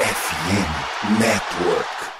FM Network.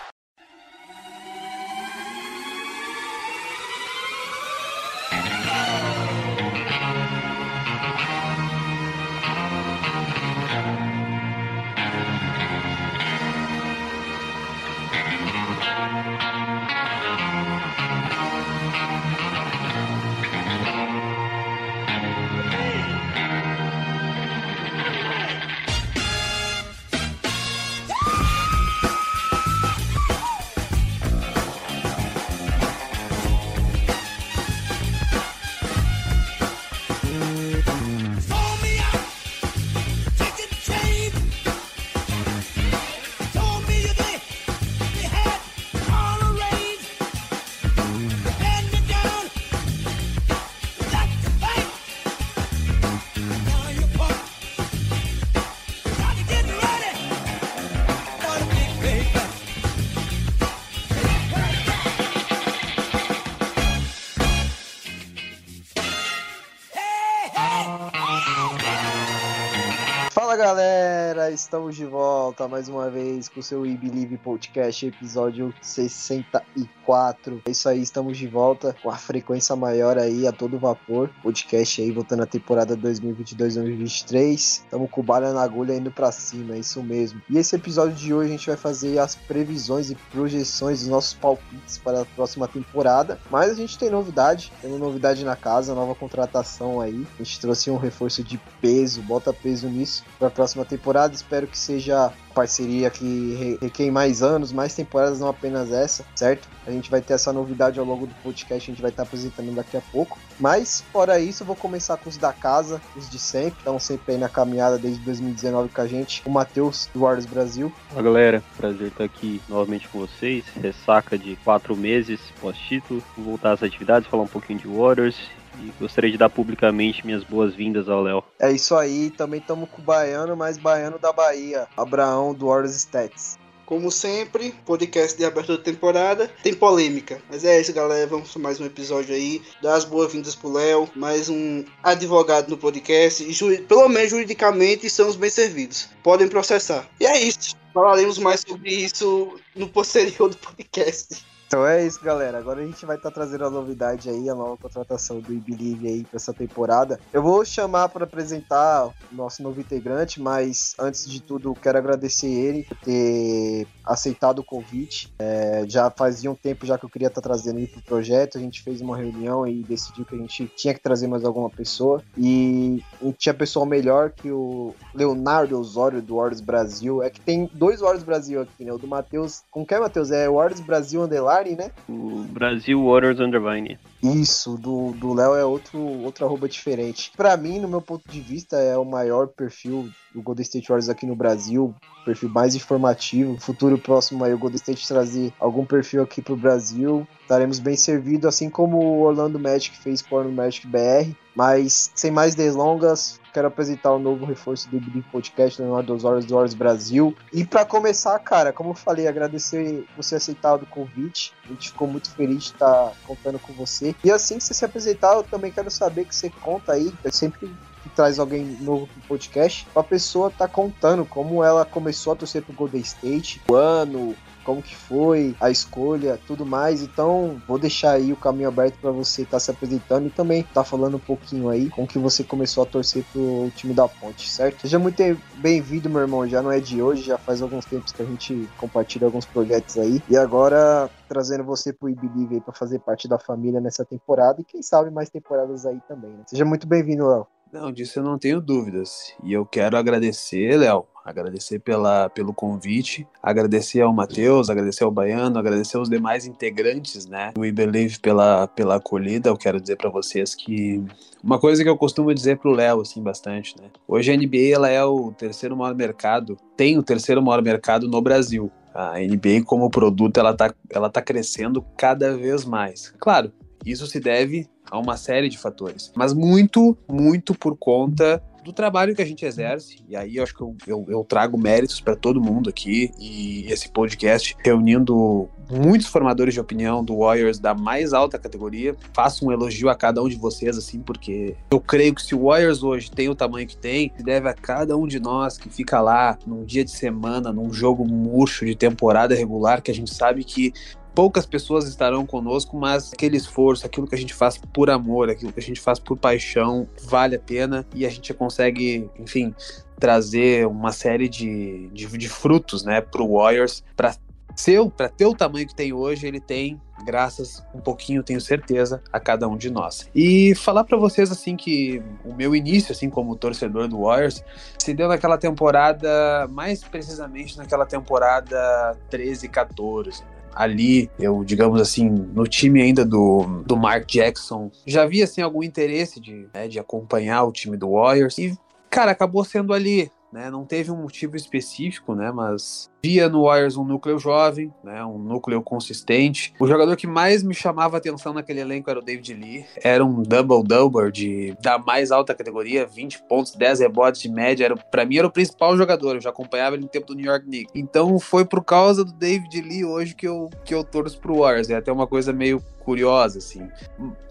Estamos de volta mais uma vez com o seu We Believe Podcast, episódio 64. É isso aí, estamos de volta com a frequência maior aí, a todo vapor. Podcast aí, voltando à temporada 2022-2023. Estamos com o balha na agulha indo pra cima, é isso mesmo. E esse episódio de hoje a gente vai fazer as previsões e projeções dos nossos palpites para a próxima temporada. Mas a gente tem novidade, temos novidade na casa, nova contratação aí. A gente trouxe um reforço de peso, bota peso nisso para a próxima temporada espero que seja parceria que requer mais anos, mais temporadas, não apenas essa, certo? A gente vai ter essa novidade ao longo do podcast, a gente vai estar apresentando daqui a pouco. Mas, fora isso, eu vou começar com os da casa, os de sempre, estão sempre aí na caminhada desde 2019 com a gente, o Matheus, do Warriors Brasil. Fala galera, prazer estar aqui novamente com vocês. Ressaca de quatro meses pós-título, vou voltar às atividades, falar um pouquinho de Warriors e gostaria de dar publicamente minhas boas-vindas ao Léo. É isso aí, também estamos com o Baiano, mas Baiano da Bahia, Abraão do Warriors Stats. Como sempre, podcast de abertura de temporada tem polêmica. Mas é isso, galera. Vamos para mais um episódio aí. Dar as boas-vindas pro Léo. Mais um advogado no podcast. E pelo menos juridicamente estamos bem servidos. Podem processar. E é isso. Falaremos mais sobre isso no posterior do podcast. Então é isso, galera. Agora a gente vai estar tá trazendo a novidade aí, a nova contratação do Believe aí para essa temporada. Eu vou chamar para apresentar o nosso novo integrante, mas antes de tudo, quero agradecer ele por ter aceitado o convite. É, já fazia um tempo já que eu queria estar tá trazendo ele pro projeto. A gente fez uma reunião e decidiu que a gente tinha que trazer mais alguma pessoa. E tinha pessoa melhor que o Leonardo Osório do Warriors Brasil. É que tem dois Warriors Brasil aqui, né? O do Matheus. Com que é, Matheus? É Warriors Brasil Underline né? O Brasil Waters Undervine. Isso, do Léo é outro, outro arroba diferente. Para mim, no meu ponto de vista, é o maior perfil do Golden State Warriors aqui no Brasil, perfil mais informativo. No futuro próximo aí, o Golden State trazer algum perfil aqui pro Brasil, estaremos bem servidos, assim como o Orlando Magic fez com o Magic BR. Mas, sem mais delongas, quero apresentar o um novo reforço do Big Podcast, Leonardo Osório do Horus Brasil. E para começar, cara, como eu falei, agradecer você aceitado o convite. A gente ficou muito feliz de estar contando com você. E assim que você se apresentar, eu também quero saber que você conta aí, sempre que traz alguém novo pro podcast, a pessoa tá contando como ela começou a torcer pro Golden State, o ano, como que foi a escolha, tudo mais. Então, vou deixar aí o caminho aberto para você estar tá se apresentando e também tá falando um pouquinho aí como que você começou a torcer pro time da Ponte, certo? Seja muito bem-vindo, meu irmão. Já não é de hoje, já faz alguns tempos que a gente compartilha alguns projetos aí. E agora trazendo você pro IBelieve aí para fazer parte da família nessa temporada e quem sabe mais temporadas aí também, né? Seja muito bem-vindo, Léo. Não, disso eu não tenho dúvidas. E eu quero agradecer, Léo, agradecer pela, pelo convite, agradecer ao Matheus, agradecer ao Baiano, agradecer aos demais integrantes, né, do We Believe pela, pela acolhida. Eu quero dizer para vocês que uma coisa que eu costumo dizer pro Léo, assim, bastante, né, hoje a NBA, ela é o terceiro maior mercado, tem o terceiro maior mercado no Brasil. A NBA como produto, ela tá, ela tá crescendo cada vez mais. Claro, isso se deve a uma série de fatores, mas muito, muito por conta do trabalho que a gente exerce, e aí eu acho que eu, eu, eu trago méritos para todo mundo aqui, e esse podcast reunindo muitos formadores de opinião do Warriors da mais alta categoria. Faço um elogio a cada um de vocês, assim, porque eu creio que se o Warriors hoje tem o tamanho que tem, deve a cada um de nós que fica lá num dia de semana, num jogo murcho de temporada regular, que a gente sabe que poucas pessoas estarão conosco, mas aquele esforço, aquilo que a gente faz por amor, aquilo que a gente faz por paixão, vale a pena. E a gente consegue, enfim, trazer uma série de, de, de frutos, né, para o Warriors, para seu, para ter o tamanho que tem hoje, ele tem graças um pouquinho, tenho certeza, a cada um de nós. E falar para vocês assim que o meu início assim como torcedor do Warriors se deu naquela temporada, mais precisamente naquela temporada 13 14 ali, eu, digamos assim, no time ainda do, do Mark Jackson, já havia, assim, algum interesse de, né, de acompanhar o time do Warriors. E, cara, acabou sendo ali, né, não teve um motivo específico, né, mas via no Warriors um núcleo jovem, né, um núcleo consistente. O jogador que mais me chamava atenção naquele elenco era o David Lee. Era um double-double de da mais alta categoria, 20 pontos, 10 rebotes de média. Era para mim era o principal jogador. Eu já acompanhava ele no tempo do New York Knicks. Então foi por causa do David Lee hoje que eu que eu torço pro Warriors. É até uma coisa meio curiosa assim.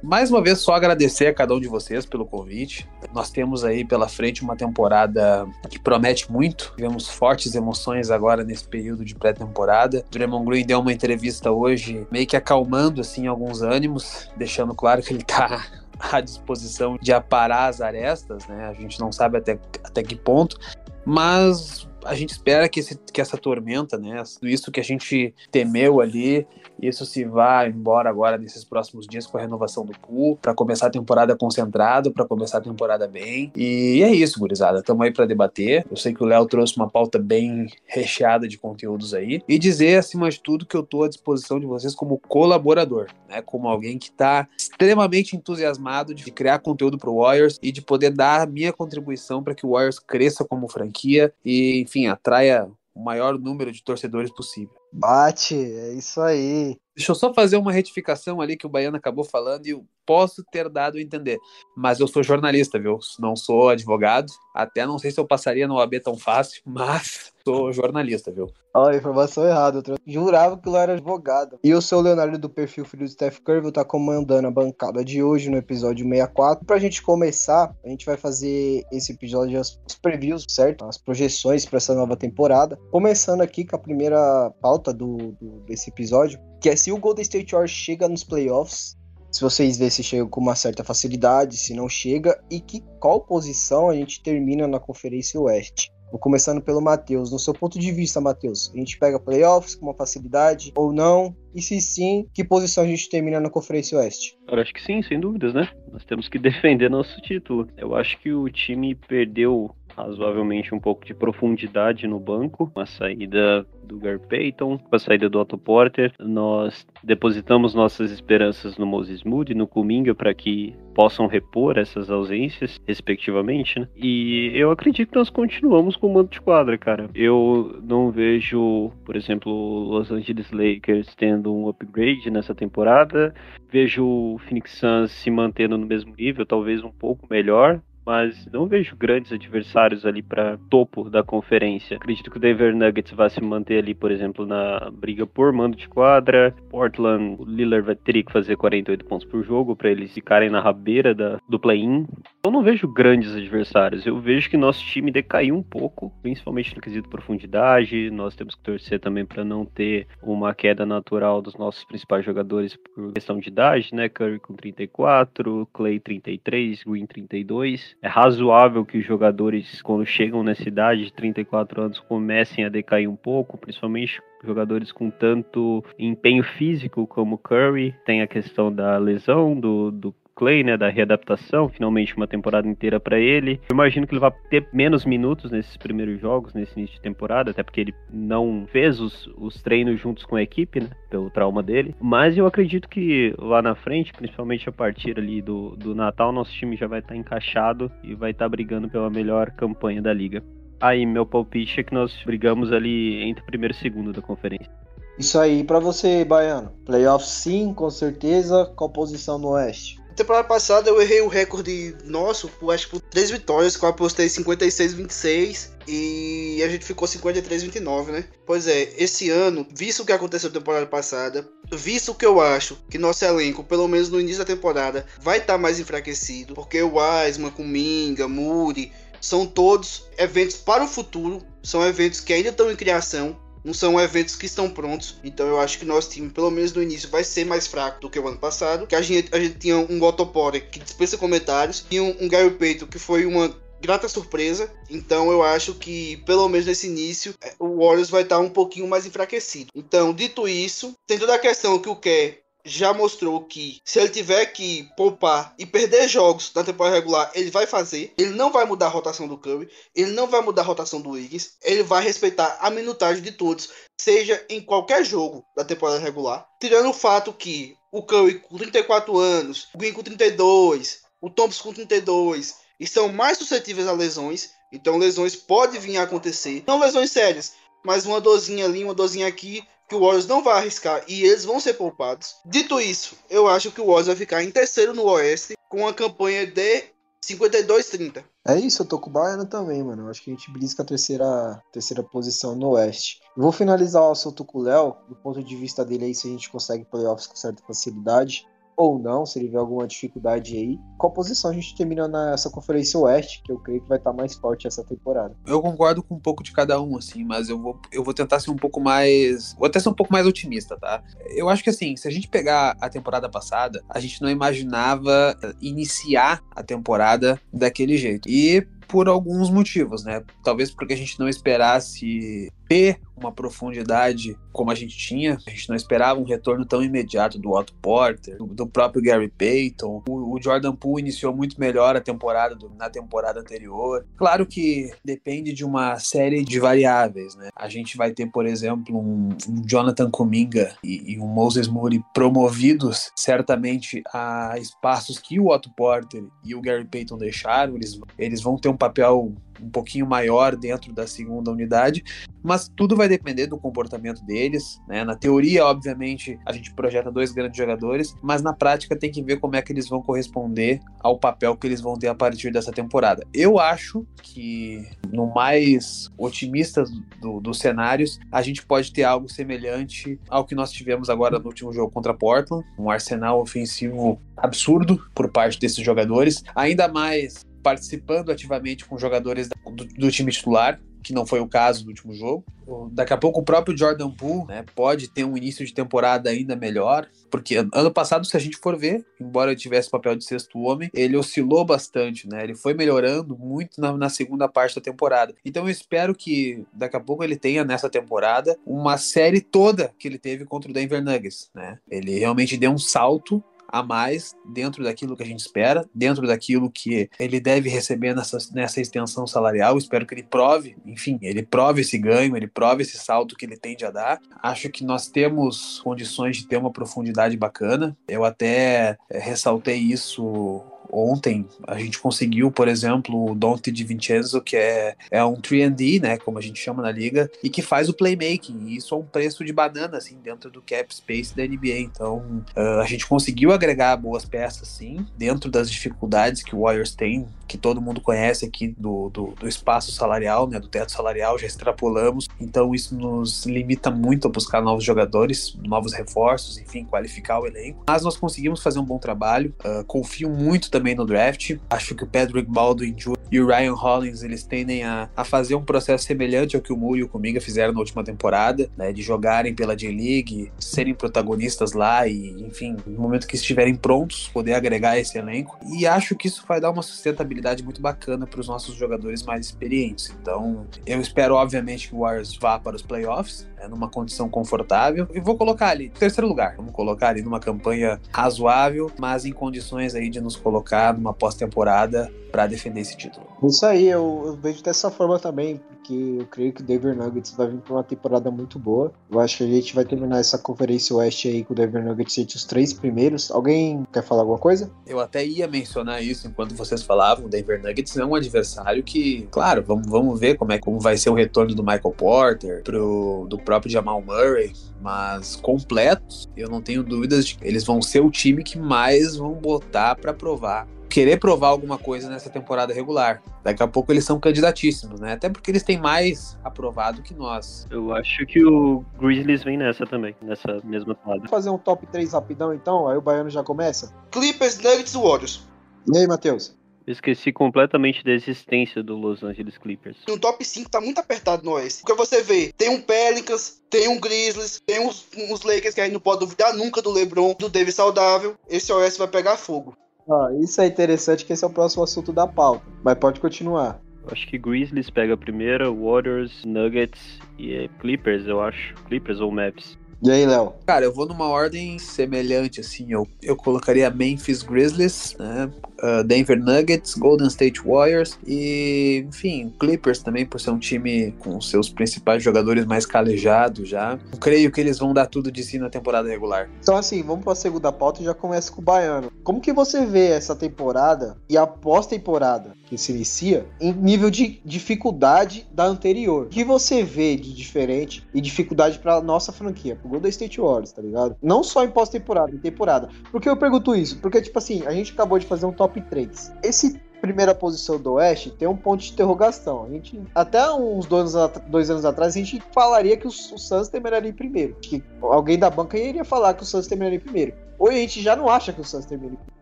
Mais uma vez só agradecer a cada um de vocês pelo convite. Nós temos aí pela frente uma temporada que promete muito. Tivemos fortes emoções agora nesse nesse período de pré-temporada. Draymond Green deu uma entrevista hoje, meio que acalmando assim alguns ânimos, deixando claro que ele tá à disposição de aparar as arestas, né? A gente não sabe até, até que ponto, mas a gente espera que, esse, que essa tormenta, né, isso que a gente temeu ali, isso se vá embora agora nesses próximos dias com a renovação do pool, para começar a temporada concentrado, para começar a temporada bem. E é isso, gurizada. Estamos aí para debater. Eu sei que o Léo trouxe uma pauta bem recheada de conteúdos aí. E dizer, acima de tudo, que eu estou à disposição de vocês como colaborador, né? Como alguém que está extremamente entusiasmado de criar conteúdo para o Warriors e de poder dar a minha contribuição para que o Warriors cresça como franquia e, enfim, atraia o maior número de torcedores possível. Bate, é isso aí. Deixa eu só fazer uma retificação ali que o Baiano acabou falando e eu posso ter dado a entender. Mas eu sou jornalista, viu? Não sou advogado. Até não sei se eu passaria no AB tão fácil, mas sou jornalista, viu? Olha, informação errada. Eu jurava que eu era advogado. E o Leonardo do perfil Filho do Steph. Vou estar comandando a bancada de hoje no episódio 64. Pra gente começar, a gente vai fazer esse episódio, os previews, certo? As projeções para essa nova temporada. Começando aqui com a primeira pauta do, do desse episódio, que é se o Golden State Warriors chega nos playoffs se vocês verem se chega com uma certa facilidade, se não chega, e que qual posição a gente termina na Conferência Oeste. Vou começando pelo Matheus. No seu ponto de vista, Matheus, a gente pega playoffs com uma facilidade ou não? E se sim, que posição a gente termina na Conferência Oeste? Eu acho que sim, sem dúvidas, né? Nós temos que defender nosso título. Eu acho que o time perdeu razoavelmente um pouco de profundidade no banco, com a saída do Gar Payton, com a saída do Otto Porter. Nós depositamos nossas esperanças no Moses Moody, no Kuminga, para que possam repor essas ausências, respectivamente, né? E eu acredito que nós continuamos com o manto de quadra, cara. Eu não vejo, por exemplo, Los Angeles Lakers tendo um upgrade nessa temporada. Vejo o Phoenix Suns se mantendo no mesmo nível, talvez um pouco melhor, mas não vejo grandes adversários ali para topo da conferência. Acredito que o Denver Nuggets vai se manter ali, por exemplo, na briga por mando de quadra. Portland, o Lillard vai ter que fazer 48 pontos por jogo para eles ficarem na rabeira da, do play-in. Eu não vejo grandes adversários. Eu vejo que nosso time decaiu um pouco, principalmente no quesito profundidade. Nós temos que torcer também para não ter uma queda natural dos nossos principais jogadores por questão de idade, né? Curry com 34, Clay 33, Green 32 é razoável que os jogadores, quando chegam nessa idade de 34 anos, comecem a decair um pouco, principalmente jogadores com tanto empenho físico como Curry, tem a questão da lesão do, do Clay, né, da readaptação, finalmente uma temporada inteira para ele. Eu imagino que ele vai ter menos minutos nesses primeiros jogos, nesse início de temporada, até porque ele não fez os, os treinos juntos com a equipe, né, pelo trauma dele. Mas eu acredito que lá na frente, principalmente a partir ali do, do Natal, nosso time já vai estar tá encaixado e vai estar tá brigando pela melhor campanha da liga. Aí, meu palpite é que nós brigamos ali entre primeiro e segundo da conferência. Isso aí, para você, Baiano. Playoff sim, com certeza. Qual posição no Oeste? Temporada passada eu errei o recorde nosso, acho que por três vitórias, que eu apostei 56-26 e a gente ficou 53-29, né? Pois é, esse ano, visto o que aconteceu na temporada passada, visto que eu acho que nosso elenco, pelo menos no início da temporada, vai estar tá mais enfraquecido, porque o Wiseman, Kuminga, Muri, são todos eventos para o futuro, são eventos que ainda estão em criação, não são eventos que estão prontos. Então eu acho que nosso time, pelo menos no início, vai ser mais fraco do que o ano passado. Que a gente, a gente tinha um Otopore que dispensa comentários, tinha um, um Gary Peito que foi uma grata surpresa. Então eu acho que, pelo menos nesse início, é, o Warriors vai estar um pouquinho mais enfraquecido. Então, dito isso, tem toda a questão que o Kerr já mostrou que se ele tiver que poupar e perder jogos na temporada regular, ele vai fazer. Ele não vai mudar a rotação do Curry, ele não vai mudar a rotação do Wiggins, ele vai respeitar a minutagem de todos, seja em qualquer jogo da temporada regular. Tirando o fato que o Curry com 34 anos, o Green com 32, o Thompson com 32 estão mais suscetíveis a lesões. Então lesões podem vir a acontecer. Não lesões sérias, mas uma dorzinha ali, uma dorzinha aqui que o Warriors não vai arriscar e eles vão ser poupados. Dito isso, eu acho que o Warriors vai ficar em terceiro no Oeste com uma campanha de 52-30. É isso, eu tô com o Baiano também, mano. Eu acho que a gente brisca a terceira, terceira posição no Oeste. Vou finalizar o assunto com o Léo, do ponto de vista dele aí, se a gente consegue playoffs com certa facilidade ou não, se ele vê alguma dificuldade aí. Qual posição a gente termina nessa Conferência Oeste, que eu creio que vai estar mais forte essa temporada? Eu concordo com um pouco de cada um, assim, mas eu vou, eu vou tentar ser um pouco mais. Vou até ser um pouco mais otimista, tá? Eu acho que, assim, se a gente pegar a temporada passada, a gente não imaginava iniciar a temporada daquele jeito. E por alguns motivos, né? Talvez porque a gente não esperasse ter uma profundidade como a gente tinha. A gente não esperava um retorno tão imediato do Otto Porter, do, próprio Gary Payton. O, o, Jordan Poole iniciou muito melhor a temporada do, na temporada anterior. Claro que depende de uma série de variáveis, né? A gente vai ter, por exemplo, um, um Jonathan Kuminga e, e, um Moses Moody promovidos certamente a espaços que o Otto Porter e o Gary Payton deixaram. Eles, eles vão ter um papel um pouquinho maior dentro da segunda unidade, mas tudo vai depender do comportamento deles, né? Na teoria, obviamente, a gente projeta dois grandes jogadores, mas na prática tem que ver como é que eles vão corresponder ao papel que eles vão ter a partir dessa temporada. Eu acho que no mais otimista do, dos cenários, a gente pode ter algo semelhante ao que nós tivemos agora no último jogo contra Portland, um arsenal ofensivo absurdo por parte desses jogadores, ainda mais participando ativamente com jogadores do, do, time titular, que não foi o caso do último jogo. Daqui a pouco o próprio Jordan Poole né, pode ter um início de temporada ainda melhor, porque ano passado, se a gente for ver, embora ele tivesse papel de sexto homem, ele oscilou bastante, né? Ele foi melhorando muito na, na segunda parte da temporada. Então eu espero que daqui a pouco ele tenha nessa temporada uma série toda que ele teve contra o Denver Nuggets, né? Ele realmente deu um salto a mais dentro daquilo que a gente espera, dentro daquilo que ele deve receber nessa, nessa extensão salarial. Espero que ele prove, enfim, ele prove esse ganho, ele prove esse salto que ele tende a dar. Acho que nós temos condições de ter uma profundidade bacana. Eu até é, ressaltei isso ontem a gente conseguiu, por exemplo, o Dante de Vincenzo, que é, é um 3D, né, como a gente chama na liga, e que faz o playmaking, e isso é um preço de banana, assim, dentro do cap space da NBA, então uh, a gente conseguiu agregar boas peças, sim, dentro das dificuldades que o Warriors tem, que todo mundo conhece aqui do, do, do espaço salarial, né, do teto salarial, já extrapolamos, então isso nos limita muito a buscar novos jogadores, novos reforços, enfim, qualificar o elenco, mas nós conseguimos fazer um bom trabalho, uh, confio muito no draft. Acho que o Patrick Baldwin Jr. e o Ryan Hollins eles tendem a, a fazer um processo semelhante ao que o Moore e o Kuminga fizeram na última temporada, né, de jogarem pela J-League, serem protagonistas lá e, enfim, no momento que estiverem prontos, poder agregar esse elenco. E acho que isso vai dar uma sustentabilidade muito bacana para os nossos jogadores mais experientes. Então, eu espero, obviamente, que o Warriors vá para os playoffs, né, numa condição confortável. E vou colocar ali, terceiro lugar. Vamos colocar ali numa campanha razoável, mas em condições aí de nos colocar numa pós-temporada para defender esse título. Isso aí, eu, eu, vejo dessa forma também, eu creio que o Denver Nuggets vai vir para uma temporada muito boa. Eu acho que a gente vai terminar essa conferência oeste aí com o Denver Nuggets entre os três primeiros. Alguém quer falar alguma coisa? Eu até ia mencionar isso enquanto vocês falavam. O Denver Nuggets é um adversário que, claro, vamos, vamos ver como é como vai ser o retorno do Michael Porter, pro, do próprio Jamal Murray, mas completos, eu não tenho dúvidas de que eles vão ser o time que mais vão botar para provar querer provar alguma coisa nessa temporada regular. Daqui a pouco eles são candidatíssimos, né? Até porque eles têm mais aprovado que nós. Eu acho que o Grizzlies vem nessa também, nessa mesma toada. Vamos fazer um top 3 rapidão então, aí o Baiano já começa. Clippers, Nuggets e Warriors. E aí, Matheus? Eu esqueci completamente da existência do Los Angeles Clippers. O top 5 tá muito apertado no Oeste. Porque você vê, tem um Pelicans, tem um Grizzlies, tem uns, uns Lakers que a gente não pode duvidar nunca do LeBron, do Davis saudável. Esse Oeste vai pegar fogo. Ah, isso é interessante que esse é o próximo assunto da pauta. Mas pode continuar. Eu acho que Grizzlies pega a primeira, Warriors, Nuggets e Clippers, eu acho. Clippers ou Maps. E aí, Léo? Cara, eu vou numa ordem semelhante, assim. Eu, eu colocaria Memphis Grizzlies, né? Uh, Denver Nuggets, Golden State Warriors e, enfim, Clippers também, por ser um time com seus principais jogadores mais calejados já. Eu creio que eles vão dar tudo de si na temporada regular. Então, assim, vamos para a segunda pauta e já começa com o Baiano. Como que você vê essa temporada e a pós-temporada que se inicia em nível de dificuldade da anterior? O que você vê de diferente e dificuldade para nossa franquia, pro Golden State Warriors, tá ligado? Não só em pós-temporada, em temporada. Por que eu pergunto isso? Porque, tipo assim, a gente acabou de fazer um top 3. Esse primeira posição do Oeste tem um ponto de interrogação. A gente, até uns dois anos, dois anos atrás, a gente falaria que o, o Suns terminaria em primeiro. Que alguém da banca iria falar que o Suns terminaria em primeiro. Hoje a gente já não acha que o Suns primeiro.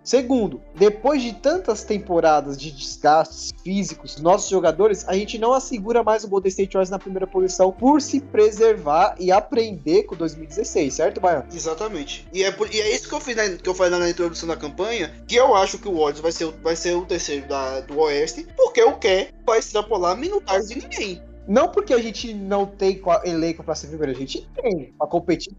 Segundo, depois de tantas temporadas de desgastes físicos nossos jogadores, a gente não assegura mais o Golden State Warriors na primeira posição por se preservar e aprender com 2016, certo, Baiano? Exatamente. E é, por, e é isso que eu, fiz na, que eu falei na introdução da campanha, que eu acho que o Warriors vai ser, vai ser o terceiro da, do Oeste, porque o Quer vai extrapolar minutagem de ninguém. Não porque a gente não tem elenco para ser primeiro, a gente tem para competir.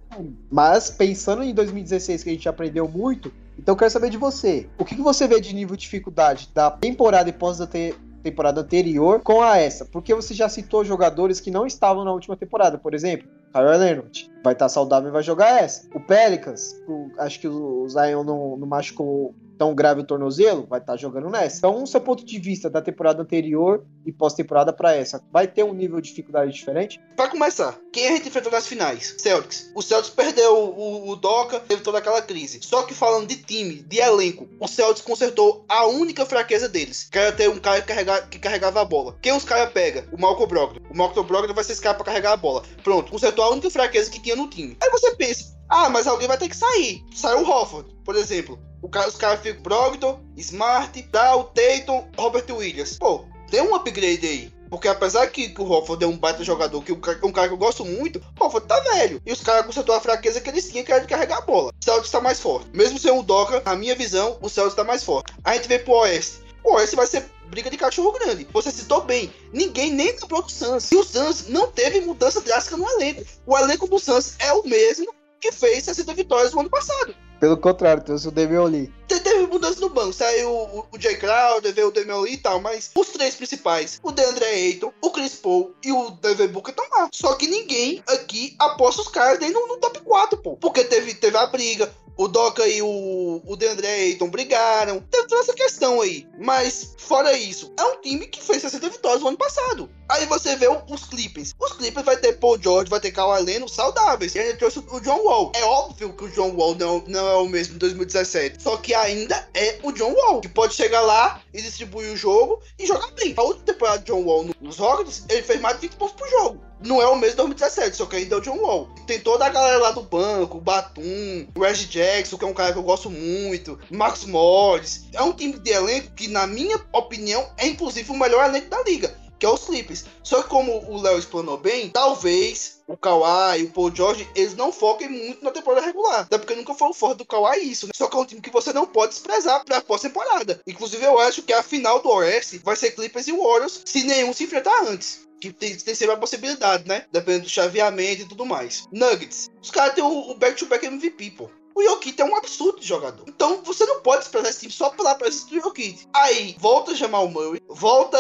Mas pensando em 2016 que a gente aprendeu muito, então quero saber de você. O que, você vê de nível de dificuldade da temporada e pós da te temporada anterior com a essa? Porque você já citou jogadores que não estavam na última temporada, por exemplo, Kyle Leonard vai estar saudável e vai jogar essa. O Pelicans, o, acho que o Zion não, não machucou tão grave o tornozelo, vai estar tá jogando nessa. Então, um seu ponto de vista da temporada anterior e pós-temporada para essa, vai ter um nível de dificuldade diferente? Para começar, quem a gente enfrentou nas finais? Celtics. O Celtics perdeu o, o, Doca, teve toda aquela crise. Só que falando de time, de elenco, o Celtics consertou a única fraqueza deles, que era ter um cara que, carregar, que carregava a bola. Quem os caras pega? O Malcolm Brogdon. O Malcolm Brogdon vai ser esse cara para carregar a bola. Pronto, consertou a única fraqueza que tinha no time. Aí você pensa, ah, mas alguém vai ter que sair. Saiu o Hofford, por exemplo. Cara, os caras ficam Brogdon, Smart, Dow, Tatum, Robert Williams. Pô, tem um upgrade aí. Porque apesar que, o Hofford é um baita jogador, que um, um cara que eu gosto muito, o Hofford tá velho. E os caras consertou a fraqueza que eles tinham, que era de carregar a bola. O Celtics tá mais forte. Mesmo sem o Doca, na minha visão, o Celtics tá mais forte. A gente vem pro Oeste. O Oeste vai ser briga de cachorro grande. Você citou bem, ninguém nem lembrou do Suns. E o Suns não teve mudança drástica no elenco. O elenco do Suns é o mesmo que fez 60 vitórias no ano passado. Pelo contrário, trouxe o Damian Lee. Teve mudança no banco, saiu o, Jay Crowder, veio o Damian Lee e tal, mas os três principais, o DeAndre Ayton, o Chris Paul e o Devin Booker estão lá. Só que ninguém aqui aposta os caras nem no, no top 4, pô. Porque teve, teve a briga, o Doca e o, o DeAndre Ayton brigaram. Teve toda essa questão aí. Mas, fora isso, é um time que fez 60 vitórias no ano passado. Aí você vê os Clippers. Os Clippers vai ter Paul George, vai ter Kawhi Leonard saudáveis. E ainda trouxe o John Wall. É óbvio que o John Wall não, não é o mesmo de 2017. Só que ainda é o John Wall. Que pode chegar lá e distribuir o jogo e jogar bem. A última temporada de John Wall nos Rockets, ele fez mais de 20 pontos por jogo não é o mesmo 2017, só que ainda é o John Wall. Tem toda a galera lá do banco, o Batum, o Reggie Jackson, que é um cara que eu gosto muito, Max Morris. É um time de elenco que, na minha opinião, é inclusive o melhor elenco da liga. Que é os Clippers. Só que como o Léo explanou bem, talvez o Kawhi e o Paul George, eles não foquem muito na temporada regular. Até porque nunca foi o do Kawhi isso, né? Só que é um time que você não pode desprezar pra pós-temporada. Inclusive, eu acho que a final do Oeste vai ser Clippers e Warriors, se nenhum se enfrentar antes que tem, tem sempre a possibilidade, né? Dependendo do chaveamento e tudo mais. Nuggets. Os caras têm o back-to-back -back MVP, pô. O Jokic é um absurdo de jogador. Então você não pode desprezar esse time só pela presença do Jokic. Aí volta Jamal Murray, volta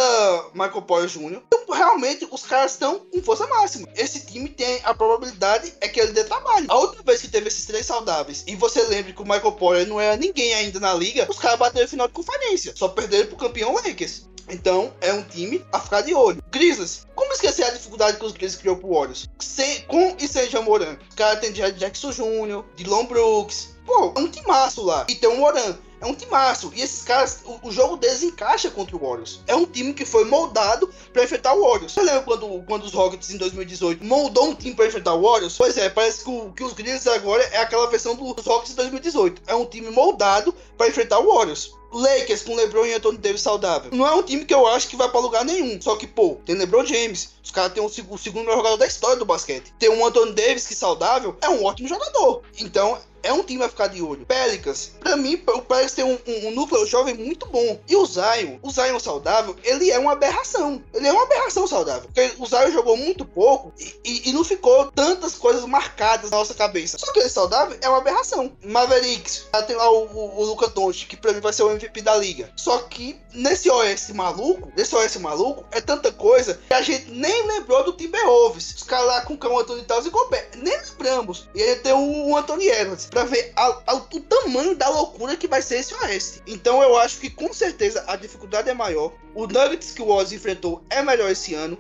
Michael Porter Jr. Um realmente os caras estão com força máxima. Esse time tem a probabilidade é que ele dê trabalho. A última vez que teve esses três saudáveis, e você lembra que o Michael Porter não era ninguém ainda na liga, os caras bateram no final de conferência. Só perderam pro campeão Lakers. Então, é um time a ficar de olho. Grizzlies. Como esquecer a dificuldade que os Grizzlies criou pro Warriors? Sem, com e sem Jamoran. Os caras tem Jackson Jr., Dylan Brooks. Pô, é um timaço lá. E tem o Moran. É um timaço. E esses caras, o, o, jogo deles encaixa contra o Warriors. É um time que foi moldado para enfrentar o Warriors. Você lembra quando, quando os Rockets em 2018 moldou um time para enfrentar o Warriors? Pois é, parece que, o, que os Grizzlies agora é aquela versão dos Rockets de 2018. É um time moldado para enfrentar o Warriors. Lakers com LeBron e Anthony Davis saudável. Não é um time que eu acho que vai para lugar nenhum. Só que, pô, tem LeBron James. Os caras têm o, o segundo melhor jogador da história do basquete. Tem um Anthony Davis que saudável é um ótimo jogador. Então, é um time a ficar de olho. Pelicans, pra mim, o Pelicans tem um, um, um, núcleo jovem muito bom. E o Zion, o Zion saudável, ele é uma aberração. Ele é uma aberração saudável. Porque o Zion jogou muito pouco e, e, e não ficou tantas coisas marcadas na nossa cabeça. Só que ele saudável é uma aberração. Mavericks, tem lá o, o, o Luca Doncic, que pra mim vai ser o MVP da liga. Só que nesse OS maluco, nesse OS maluco, é tanta coisa que a gente nem lembrou do Timberwolves. Os caras lá com o Cão Anthony e Gobert. Nem lembramos. E ele tem o, o Anthony Edwards para ver a, a, o tamanho da loucura que vai ser esse Oeste. Então eu acho que com certeza a dificuldade é maior. O Nuggets que o Warriors enfrentou é melhor esse ano.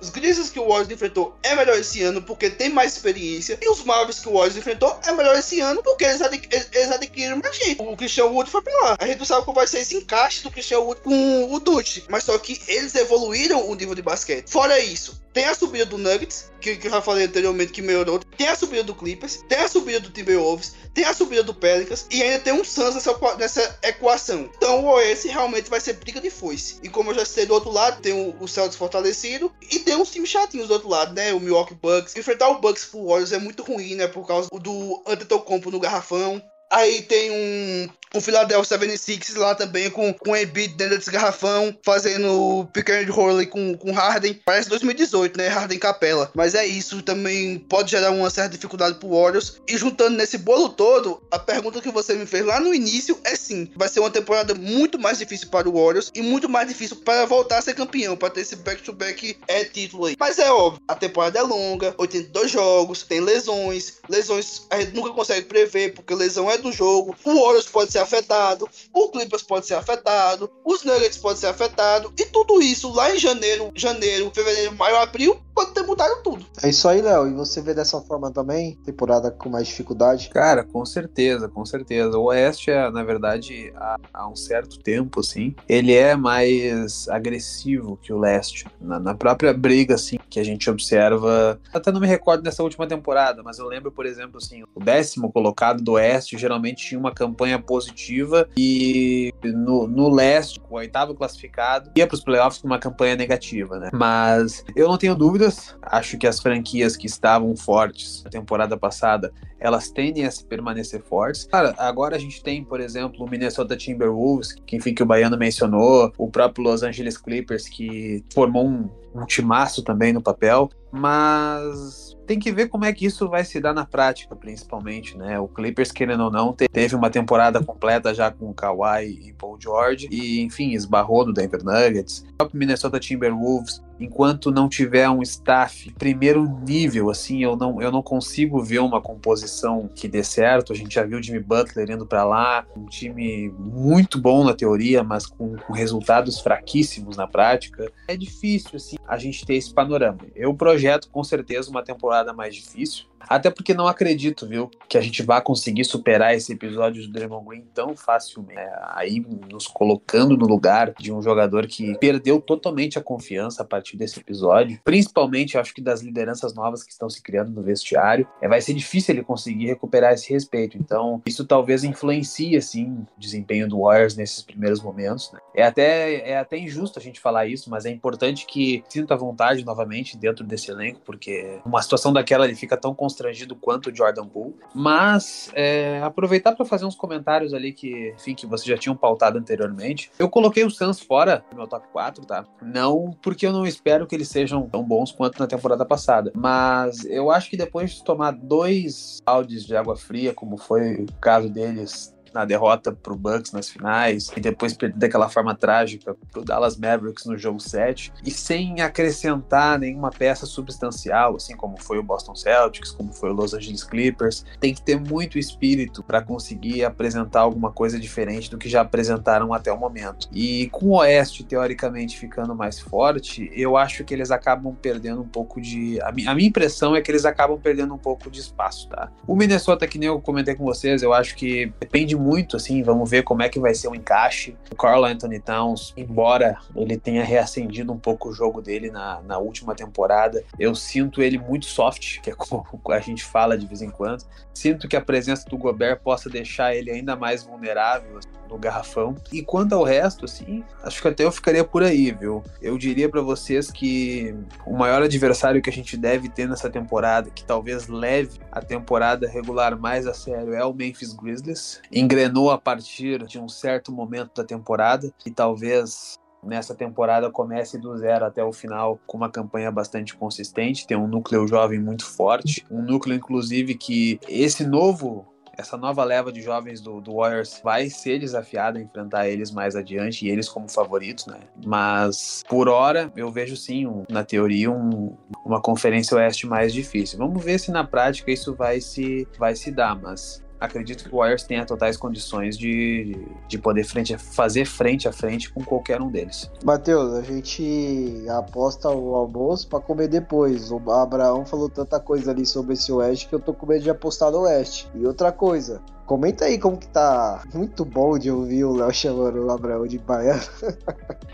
Os Grizzlies que o Warriors enfrentou é melhor esse ano porque tem mais experiência. E os Mavericks que o Warriors enfrentou é melhor esse ano porque eles, adqu eles adquiriram mais gente. O Christian Wood foi pra lá. A gente não sabe como vai ser esse encaixe do Christian Wood com o Dutch. Mas só que eles evoluíram o nível de basquete. Fora isso, tem a subida do Nuggets, que, que, eu já falei anteriormente que melhorou. Tem a subida do Clippers, tem a subida do Timberwolves, tem a subida do Pelicans e ainda tem um Suns nessa, nessa equação. Então o Oeste realmente vai ser briga de foice. E como eu já citei do outro lado, tem o, o Celtics fortalecido e tem uns times chatinhos do outro lado, né? O Milwaukee Bucks. Enfrentar o Bucks pro Warriors é muito ruim, né? Por causa do Antetokounmpo no garrafão. Aí tem um o Philadelphia 76 lá também com, com o Embiid dentro desse garrafão, fazendo pequeno roll com, com Harden. Parece 2018, né? Harden Capela. Mas é isso, também pode gerar uma certa dificuldade pro Warriors. E juntando nesse bolo todo, a pergunta que você me fez lá no início é sim. Vai ser uma temporada muito mais difícil para o Warriors e muito mais difícil para voltar a ser campeão, para ter esse back-to-back -back é título aí. Mas é óbvio, a temporada é longa, 82 jogos, tem lesões. Lesões a gente nunca consegue prever, porque lesão é do jogo. O Warriors pode ser afetado, o Clippers pode ser afetado, os Nuggets podem ser afetados, e tudo isso lá em janeiro, janeiro, fevereiro, maio, abril, pode ter mudado tudo. É isso aí, Léo. E você vê dessa forma também? Temporada com mais dificuldade? Cara, com certeza, com certeza. O Oeste, é, na verdade, há, há um certo tempo, assim, ele é mais agressivo que o Leste. Na, na, própria briga, assim, que a gente observa. Até não me recordo dessa última temporada, mas eu lembro, por exemplo, assim, o décimo colocado do Oeste geralmente tinha uma campanha positiva e no, no Leste, o oitavo classificado, ia para os playoffs com uma campanha negativa, né? Mas eu não tenho dúvida Acho que as franquias que estavam fortes na temporada passada, elas tendem a se permanecer fortes. Cara, agora a gente tem, por exemplo, o Minnesota Timberwolves, que enfim que o Baiano mencionou, o próprio Los Angeles Clippers que formou um, um timaço também no papel, mas tem que ver como é que isso vai se dar na prática, principalmente, né? O Clippers, querendo ou não, teve uma temporada completa já com Kawhi e Paul George, e enfim, esbarrou no Denver Nuggets. O Minnesota Timberwolves, enquanto não tiver um staff primeiro nível, assim, eu não, eu não consigo ver uma composição que dê certo. A gente já viu o Jimmy Butler indo para lá, um time muito bom na teoria, mas com, com resultados fraquíssimos na prática. É difícil, assim, a gente ter esse panorama. Eu projeto com certeza uma temporada mais difícil. Até porque não acredito, viu, que a gente vá conseguir superar esse episódio do Draymond Green tão facilmente. É, aí nos colocando no lugar de um jogador que perdeu totalmente a confiança a partir desse episódio. Principalmente, acho que das lideranças novas que estão se criando no vestiário. É, vai ser difícil ele conseguir recuperar esse respeito. Então, isso talvez influencie, assim, o desempenho do Warriors nesses primeiros momentos. Né? É, até, é até injusto a gente falar isso, mas é importante que sinta vontade novamente dentro desse elenco, porque uma situação daquela ele fica tão constrangido quanto o Jordan Poole. Mas é, aproveitar para fazer uns comentários ali que, enfim, que vocês já tinham pautado anteriormente. Eu coloquei o Suns fora do meu top 4, tá? Não porque eu não espero que eles sejam tão bons quanto na temporada passada, mas eu acho que depois de tomar dois baldes de água fria, como foi o caso deles na derrota pro Bucks nas finais e depois perder daquela forma trágica pro Dallas Mavericks no jogo 7 e sem acrescentar nenhuma peça substancial, assim como foi o Boston Celtics, como foi o Los Angeles Clippers. Tem que ter muito espírito para conseguir apresentar alguma coisa diferente do que já apresentaram até o momento. E com o Oeste teoricamente ficando mais forte, eu acho que eles acabam perdendo um pouco de a, minha impressão é que eles acabam perdendo um pouco de espaço, tá? O Minnesota que nem eu comentei com vocês, eu acho que depende muito assim, vamos ver como é que vai ser o encaixe. O Carl Anthony Towns, embora ele tenha reacendido um pouco o jogo dele na, na última temporada, eu sinto ele muito soft, que é como a gente fala de vez em quando. Sinto que a presença do Gobert possa deixar ele ainda mais vulnerável assim, no garrafão. E quanto ao resto, assim, acho que até eu ficaria por aí, viu? Eu diria para vocês que o maior adversário que a gente deve ter nessa temporada, que talvez leve a temporada regular mais a sério, é o Memphis Grizzlies. Engrenou a partir de um certo momento da temporada e talvez nessa temporada comece do zero até o final com uma campanha bastante consistente, tem um núcleo jovem muito forte, um núcleo inclusive que esse novo essa nova leva de jovens do, do, Warriors vai ser desafiada a enfrentar eles mais adiante, e eles como favoritos, né? Mas, por hora, eu vejo sim, um, na teoria, um, uma conferência oeste mais difícil. Vamos ver se na prática isso vai se, vai se dar, mas acredito que o Warriors tenha totais condições de, de poder frente, fazer frente a frente com qualquer um deles. Matheus, a gente aposta o almoço para comer depois. O Abraão falou tanta coisa ali sobre esse Oeste que eu tô com medo de apostar no Oeste. E outra coisa, Comenta aí como que tá. Muito bom de ouvir o Léo chamando o Abraão de baiano.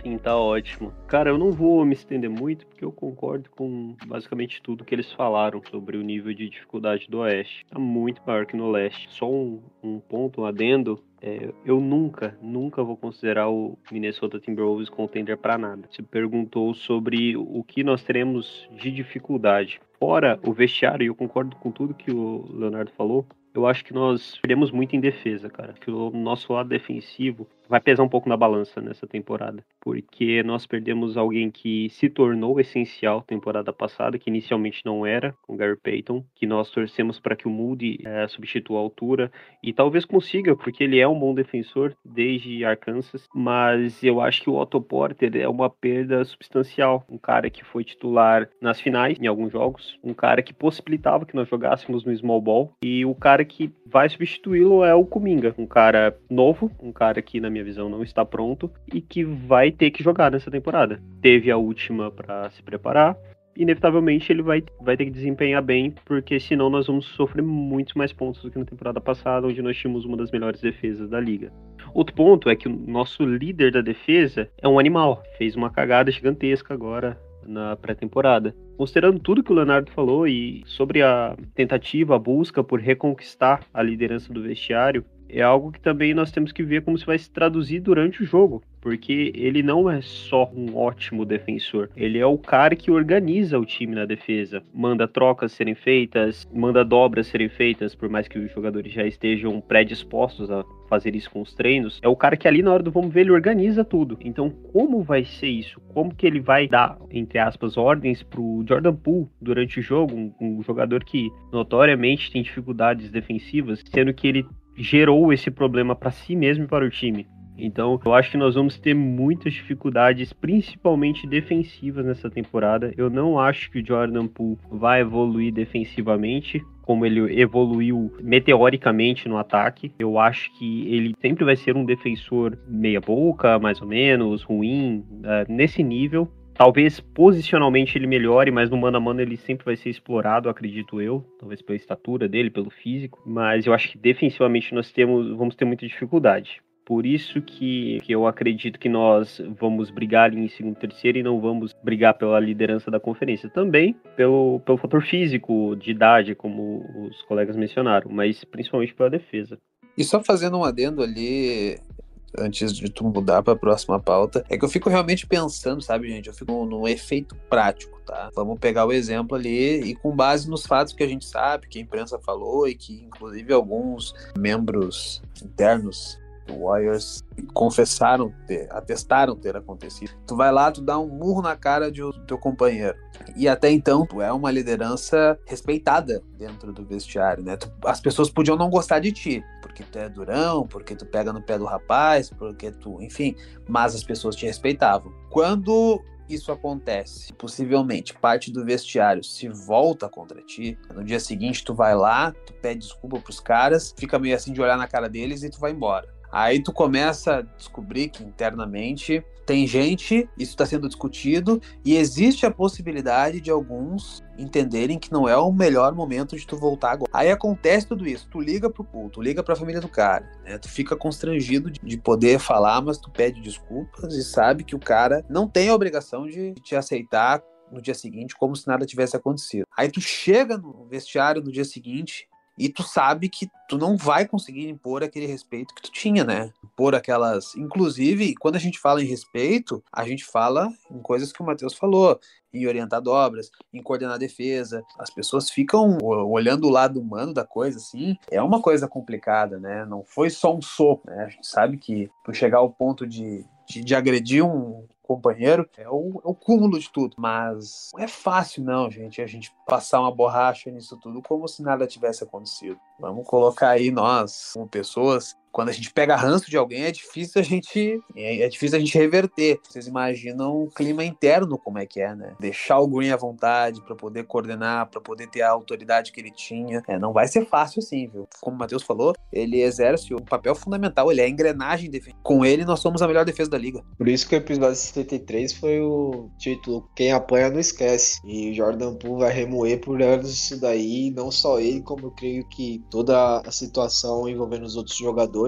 Sim, tá ótimo. Cara, eu não vou me estender muito, porque eu concordo com basicamente tudo que eles falaram sobre o nível de dificuldade do Oeste. Tá muito maior que no Leste. Só um, um ponto, um adendo. É, eu nunca, nunca vou considerar o Minnesota Timberwolves contender para nada. Se perguntou sobre o que nós teremos de dificuldade. Fora o vestiário, e eu concordo com tudo que o Leonardo falou, eu acho que nós perdemos muito em defesa, cara. Que o nosso lado defensivo vai pesar um pouco na balança nessa temporada, porque nós perdemos alguém que se tornou essencial temporada passada, que inicialmente não era, com Gary Payton, que nós torcemos para que o Moody é, substitua a altura e talvez consiga, porque ele é um bom defensor desde Arkansas, mas eu acho que o Otto Porter é uma perda substancial, um cara que foi titular nas finais em alguns jogos, um cara que possibilitava que nós jogássemos no small ball e o cara que vai substituí-lo é o Kuminga, um cara novo, um cara que na minha visão, não está pronto e que vai ter que jogar nessa temporada. Teve a última para se preparar, inevitavelmente ele vai, vai ter que desempenhar bem, porque senão nós vamos sofrer muitos mais pontos do que na temporada passada, onde nós tínhamos uma das melhores defesas da liga. Outro ponto é que o nosso líder da defesa é um animal, fez uma cagada gigantesca agora na pré-temporada. Considerando tudo que o Leonardo falou e sobre a tentativa, a busca por reconquistar a liderança do vestiário, é algo que também nós temos que ver como se vai se traduzir durante o jogo, porque ele não é só um ótimo defensor, ele é o cara que organiza o time na defesa, manda trocas serem feitas, manda dobras serem feitas, por mais que os jogadores já estejam predispostos a fazer isso com os treinos, é o cara que ali na hora do vamos ver ele organiza tudo. Então, como vai ser isso? Como que ele vai dar, entre aspas, ordens pro Jordan Poole durante o jogo, um, um jogador que notoriamente tem dificuldades defensivas, sendo que ele gerou esse problema para si mesmo e para o time. Então, eu acho que nós vamos ter muitas dificuldades, principalmente defensivas nessa temporada. Eu não acho que o Jordan Poole vai evoluir defensivamente como ele evoluiu meteoricamente no ataque. Eu acho que ele sempre vai ser um defensor meia boca, mais ou menos, ruim, uh, nesse nível. Talvez posicionalmente ele melhore, mas no mano a mano ele sempre vai ser explorado, acredito eu. Talvez pela estatura dele, pelo físico. Mas eu acho que defensivamente nós temos, vamos ter muita dificuldade. Por isso que, que eu acredito que nós vamos brigar ali em segundo terceiro e não vamos brigar pela liderança da conferência. Também pelo, pelo fator físico, de idade, como os colegas mencionaram, mas principalmente pela defesa. E só fazendo um adendo ali, antes de tu mudar para a próxima pauta, é que eu fico realmente pensando, sabe, gente? Eu fico no, efeito prático, tá? Vamos pegar o exemplo ali e com base nos fatos que a gente sabe, que a imprensa falou e que inclusive alguns membros internos Warriors confessaram ter, atestaram ter acontecido. Tu vai lá, tu dá um murro na cara de teu companheiro. E até então, tu é uma liderança respeitada dentro do vestiário, né? Tu, as pessoas podiam não gostar de ti, porque tu é durão, porque tu pega no pé do rapaz, porque tu, enfim, mas as pessoas te respeitavam. Quando isso acontece, possivelmente parte do vestiário se volta contra ti, no dia seguinte tu vai lá, tu pede desculpa pros caras, fica meio assim de olhar na cara deles e tu vai embora. Aí tu começa a descobrir que internamente tem gente, isso está sendo discutido, e existe a possibilidade de alguns entenderem que não é o melhor momento de tu voltar agora. Aí acontece tudo isso, tu liga pro culto, tu liga pra família do cara, né? Tu fica constrangido de poder falar, mas tu pede desculpas e sabe que o cara não tem a obrigação de te aceitar no dia seguinte como se nada tivesse acontecido. Aí tu chega no vestiário no dia seguinte e tu sabe que tu não vai conseguir impor aquele respeito que tu tinha, né? Por aquelas. Inclusive, quando a gente fala em respeito, a gente fala em coisas que o Matheus falou, em orientar dobras, em coordenar defesa. As pessoas ficam olhando o lado humano da coisa, assim. É uma coisa complicada, né? Não foi só um soco, né? A gente sabe que tu chegar ao ponto de, de, de agredir um, companheiro, é o, é o cúmulo de tudo. Mas não é fácil, não, gente, a gente passar uma borracha nisso tudo como se nada tivesse acontecido. Vamos colocar aí nós, como pessoas, quando a gente pega ranço de alguém, é difícil a gente é, é, difícil a gente reverter. Vocês imaginam o clima interno como é que é, né? Deixar o Green à vontade para poder coordenar, para poder ter a autoridade que ele tinha. É, não vai ser fácil assim, viu? Como o Matheus falou, ele exerce um papel fundamental, ele é a engrenagem defesa. Com ele nós somos a melhor defesa da liga. Por isso que o episódio 73 foi o título Quem apanha não esquece. E o Jordan Poole vai remoer por anos isso daí, não só ele, como eu creio que toda a situação envolvendo os outros jogadores.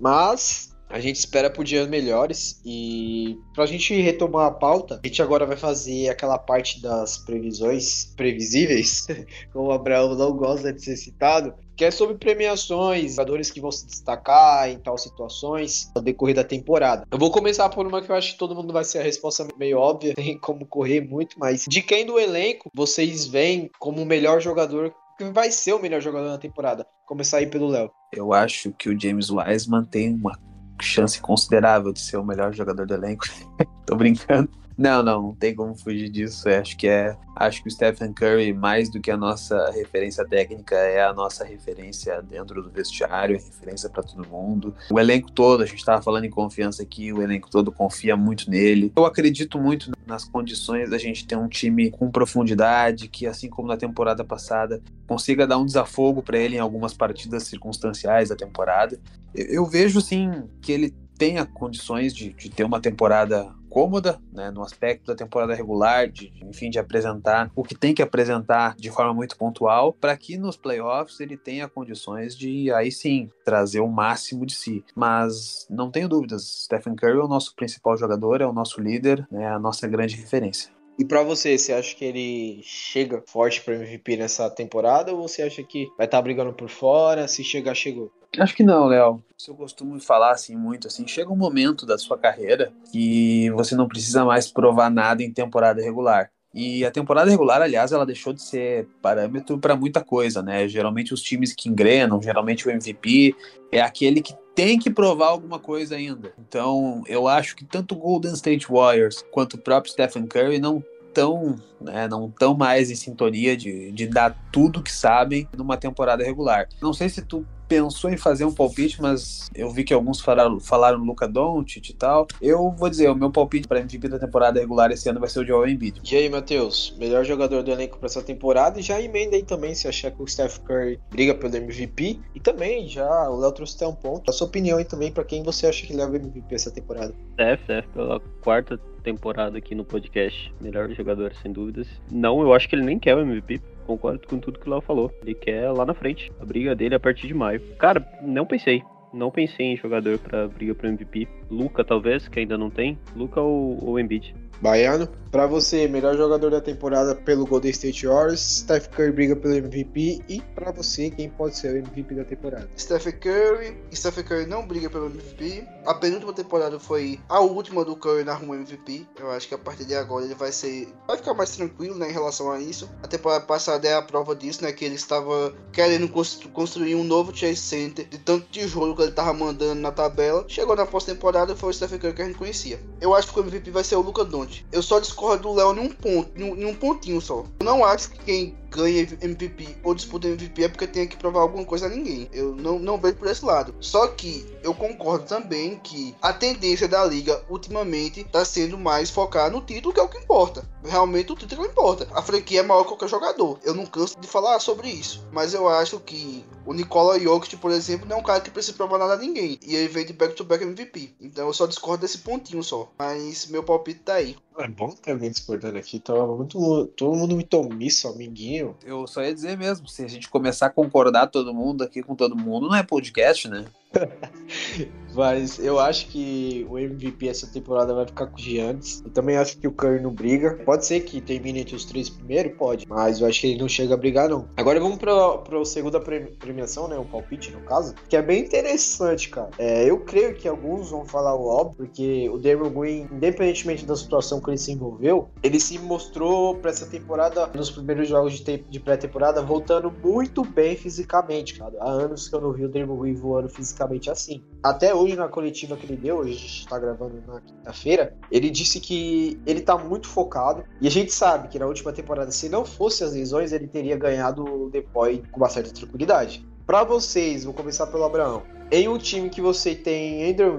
Mas a gente espera por dias melhores e para a gente retomar a pauta, a gente agora vai fazer aquela parte das previsões previsíveis, como o Abraão não gosta de ser citado, que é sobre premiações, jogadores que vão se destacar em tal situações ao decorrer da temporada. Eu vou começar por uma que eu acho que todo mundo vai ser a resposta meio óbvia, tem como correr muito, mas de quem do elenco vocês veem como o melhor jogador vai ser o melhor jogador na temporada? Começar aí pelo Léo. Eu acho que o James Wiseman tem uma chance considerável de ser o melhor jogador do elenco. Tô brincando. Não, não, não tem como fugir disso. Eu acho que é, acho que o Stephen Curry mais do que a nossa referência técnica é a nossa referência dentro do vestiário, é referência para todo mundo. O elenco todo, a gente estava falando em confiança aqui, o elenco todo confia muito nele. Eu acredito muito nas condições da gente ter um time com profundidade, que assim como na temporada passada, consiga dar um desafogo para ele em algumas partidas circunstanciais da temporada. Eu, eu vejo sim que ele tenha condições de, de ter uma temporada cômoda, né, no aspecto da temporada regular, de, enfim, de apresentar o que tem que apresentar de forma muito pontual, para que nos playoffs ele tenha condições de aí sim trazer o máximo de si. Mas não tenho dúvidas, Stephen Curry é o nosso principal jogador, é o nosso líder, é a nossa grande referência. E para você, você acha que ele chega forte para MVP nessa temporada ou você acha que vai estar tá brigando por fora? Se chegar, chegou? Acho que não, Léo. Eu costumo falar assim muito assim, chega um momento da sua carreira que você não precisa mais provar nada em temporada regular. E a temporada regular, aliás, ela deixou de ser parâmetro para muita coisa, né? Geralmente os times que engrenam, geralmente o MVP é aquele que tem que provar alguma coisa ainda. Então, eu acho que tanto o Golden State Warriors quanto o próprio Stephen Curry não tão, né, não tão mais em sintonia de, de dar tudo que sabem numa temporada regular. Não sei se tu pensou em fazer um palpite, mas eu vi que alguns falaram, falaram Luca Doncic e tal. Eu vou dizer, o meu palpite para MVP da temporada regular esse ano vai ser o Joel Embiid. E aí, Matheus, melhor jogador do elenco para essa temporada e já emenda aí também se achar que o Steph Curry briga pelo MVP e também já o Léo trouxe até um ponto. A sua opinião aí também para quem você acha que leva o MVP essa temporada. Steph, Steph pela quarta temporada aqui no podcast, melhor jogador sem dúvidas. Não, eu acho que ele nem quer o MVP concordo com tudo que o Léo falou. Ele quer lá na frente. A briga dele é a partir de maio. Cara, não pensei. Não pensei em jogador para briga para MVP. Luca, talvez, que ainda não tem. Luca ou, ou Embiid. Baiano. Para você, melhor jogador da temporada pelo Golden State Warriors, Steph Curry briga pelo MVP e para você, quem pode ser o MVP da temporada? Steph Curry, Steph Curry não briga pelo MVP. A penúltima temporada foi a última do Curry na rua MVP. Eu acho que a partir de agora ele vai ser vai ficar mais tranquilo, né, em relação a isso. A temporada passada é a prova disso, né, que ele estava querendo construir um novo Chase Center de tanto tijolo que ele estava mandando na tabela. Chegou na pós-temporada foi o Steph Curry que a gente conhecia. Eu acho que o MVP vai ser o Luca Doncic. Eu só do Léo em um ponto, em em um pontinho só. Eu não acho que quem ganha MVP ou disputa MVP é porque tem que provar alguma coisa a ninguém. Eu não, não vejo por esse lado. Só que eu concordo também que a tendência da liga ultimamente tá sendo mais focar no título, que é o que importa. Realmente o título importa. A franquia é maior que qualquer jogador. Eu não canso de falar sobre isso. Mas eu acho que o Nikola Jokic, por exemplo, não é um cara que precisa provar nada a ninguém. E ele vem de back-to-back -back MVP. Então eu só discordo desse pontinho só. Mas meu palpite tá aí. É bom ter alguém discordando aqui. Tava muito. Todo mundo muito omisso, amiguinho. Eu só ia dizer mesmo, se a gente começar a concordar todo mundo aqui com todo mundo, não é podcast, né? Mas eu acho que o MVP essa temporada vai ficar com o Giannis. Eu também acho que o Curry não briga. Pode ser que termine entre os três primeiros, pode. Mas eu acho que ele não chega a brigar, não. Agora vamos pra, pra segunda premiação, né? O palpite, no caso. Que é bem interessante, cara. É, eu creio que alguns vão falar o óbvio, porque o Draymond Green, independentemente da situação que ele se envolveu, ele se mostrou pra essa temporada, nos primeiros jogos de, de pré-temporada, voltando muito bem fisicamente, cara. Há anos que eu não vi o Draymond Green voando fisicamente assim. Até hoje, na coletiva que ele deu, hoje a gente tá gravando na quinta-feira, ele disse que ele tá muito focado. E a gente sabe que na última temporada, se não fosse as lesões, ele teria ganhado o Depoy com uma certa tranquilidade. Para vocês, vou começar pelo Abraão. Em um time que você tem Andrew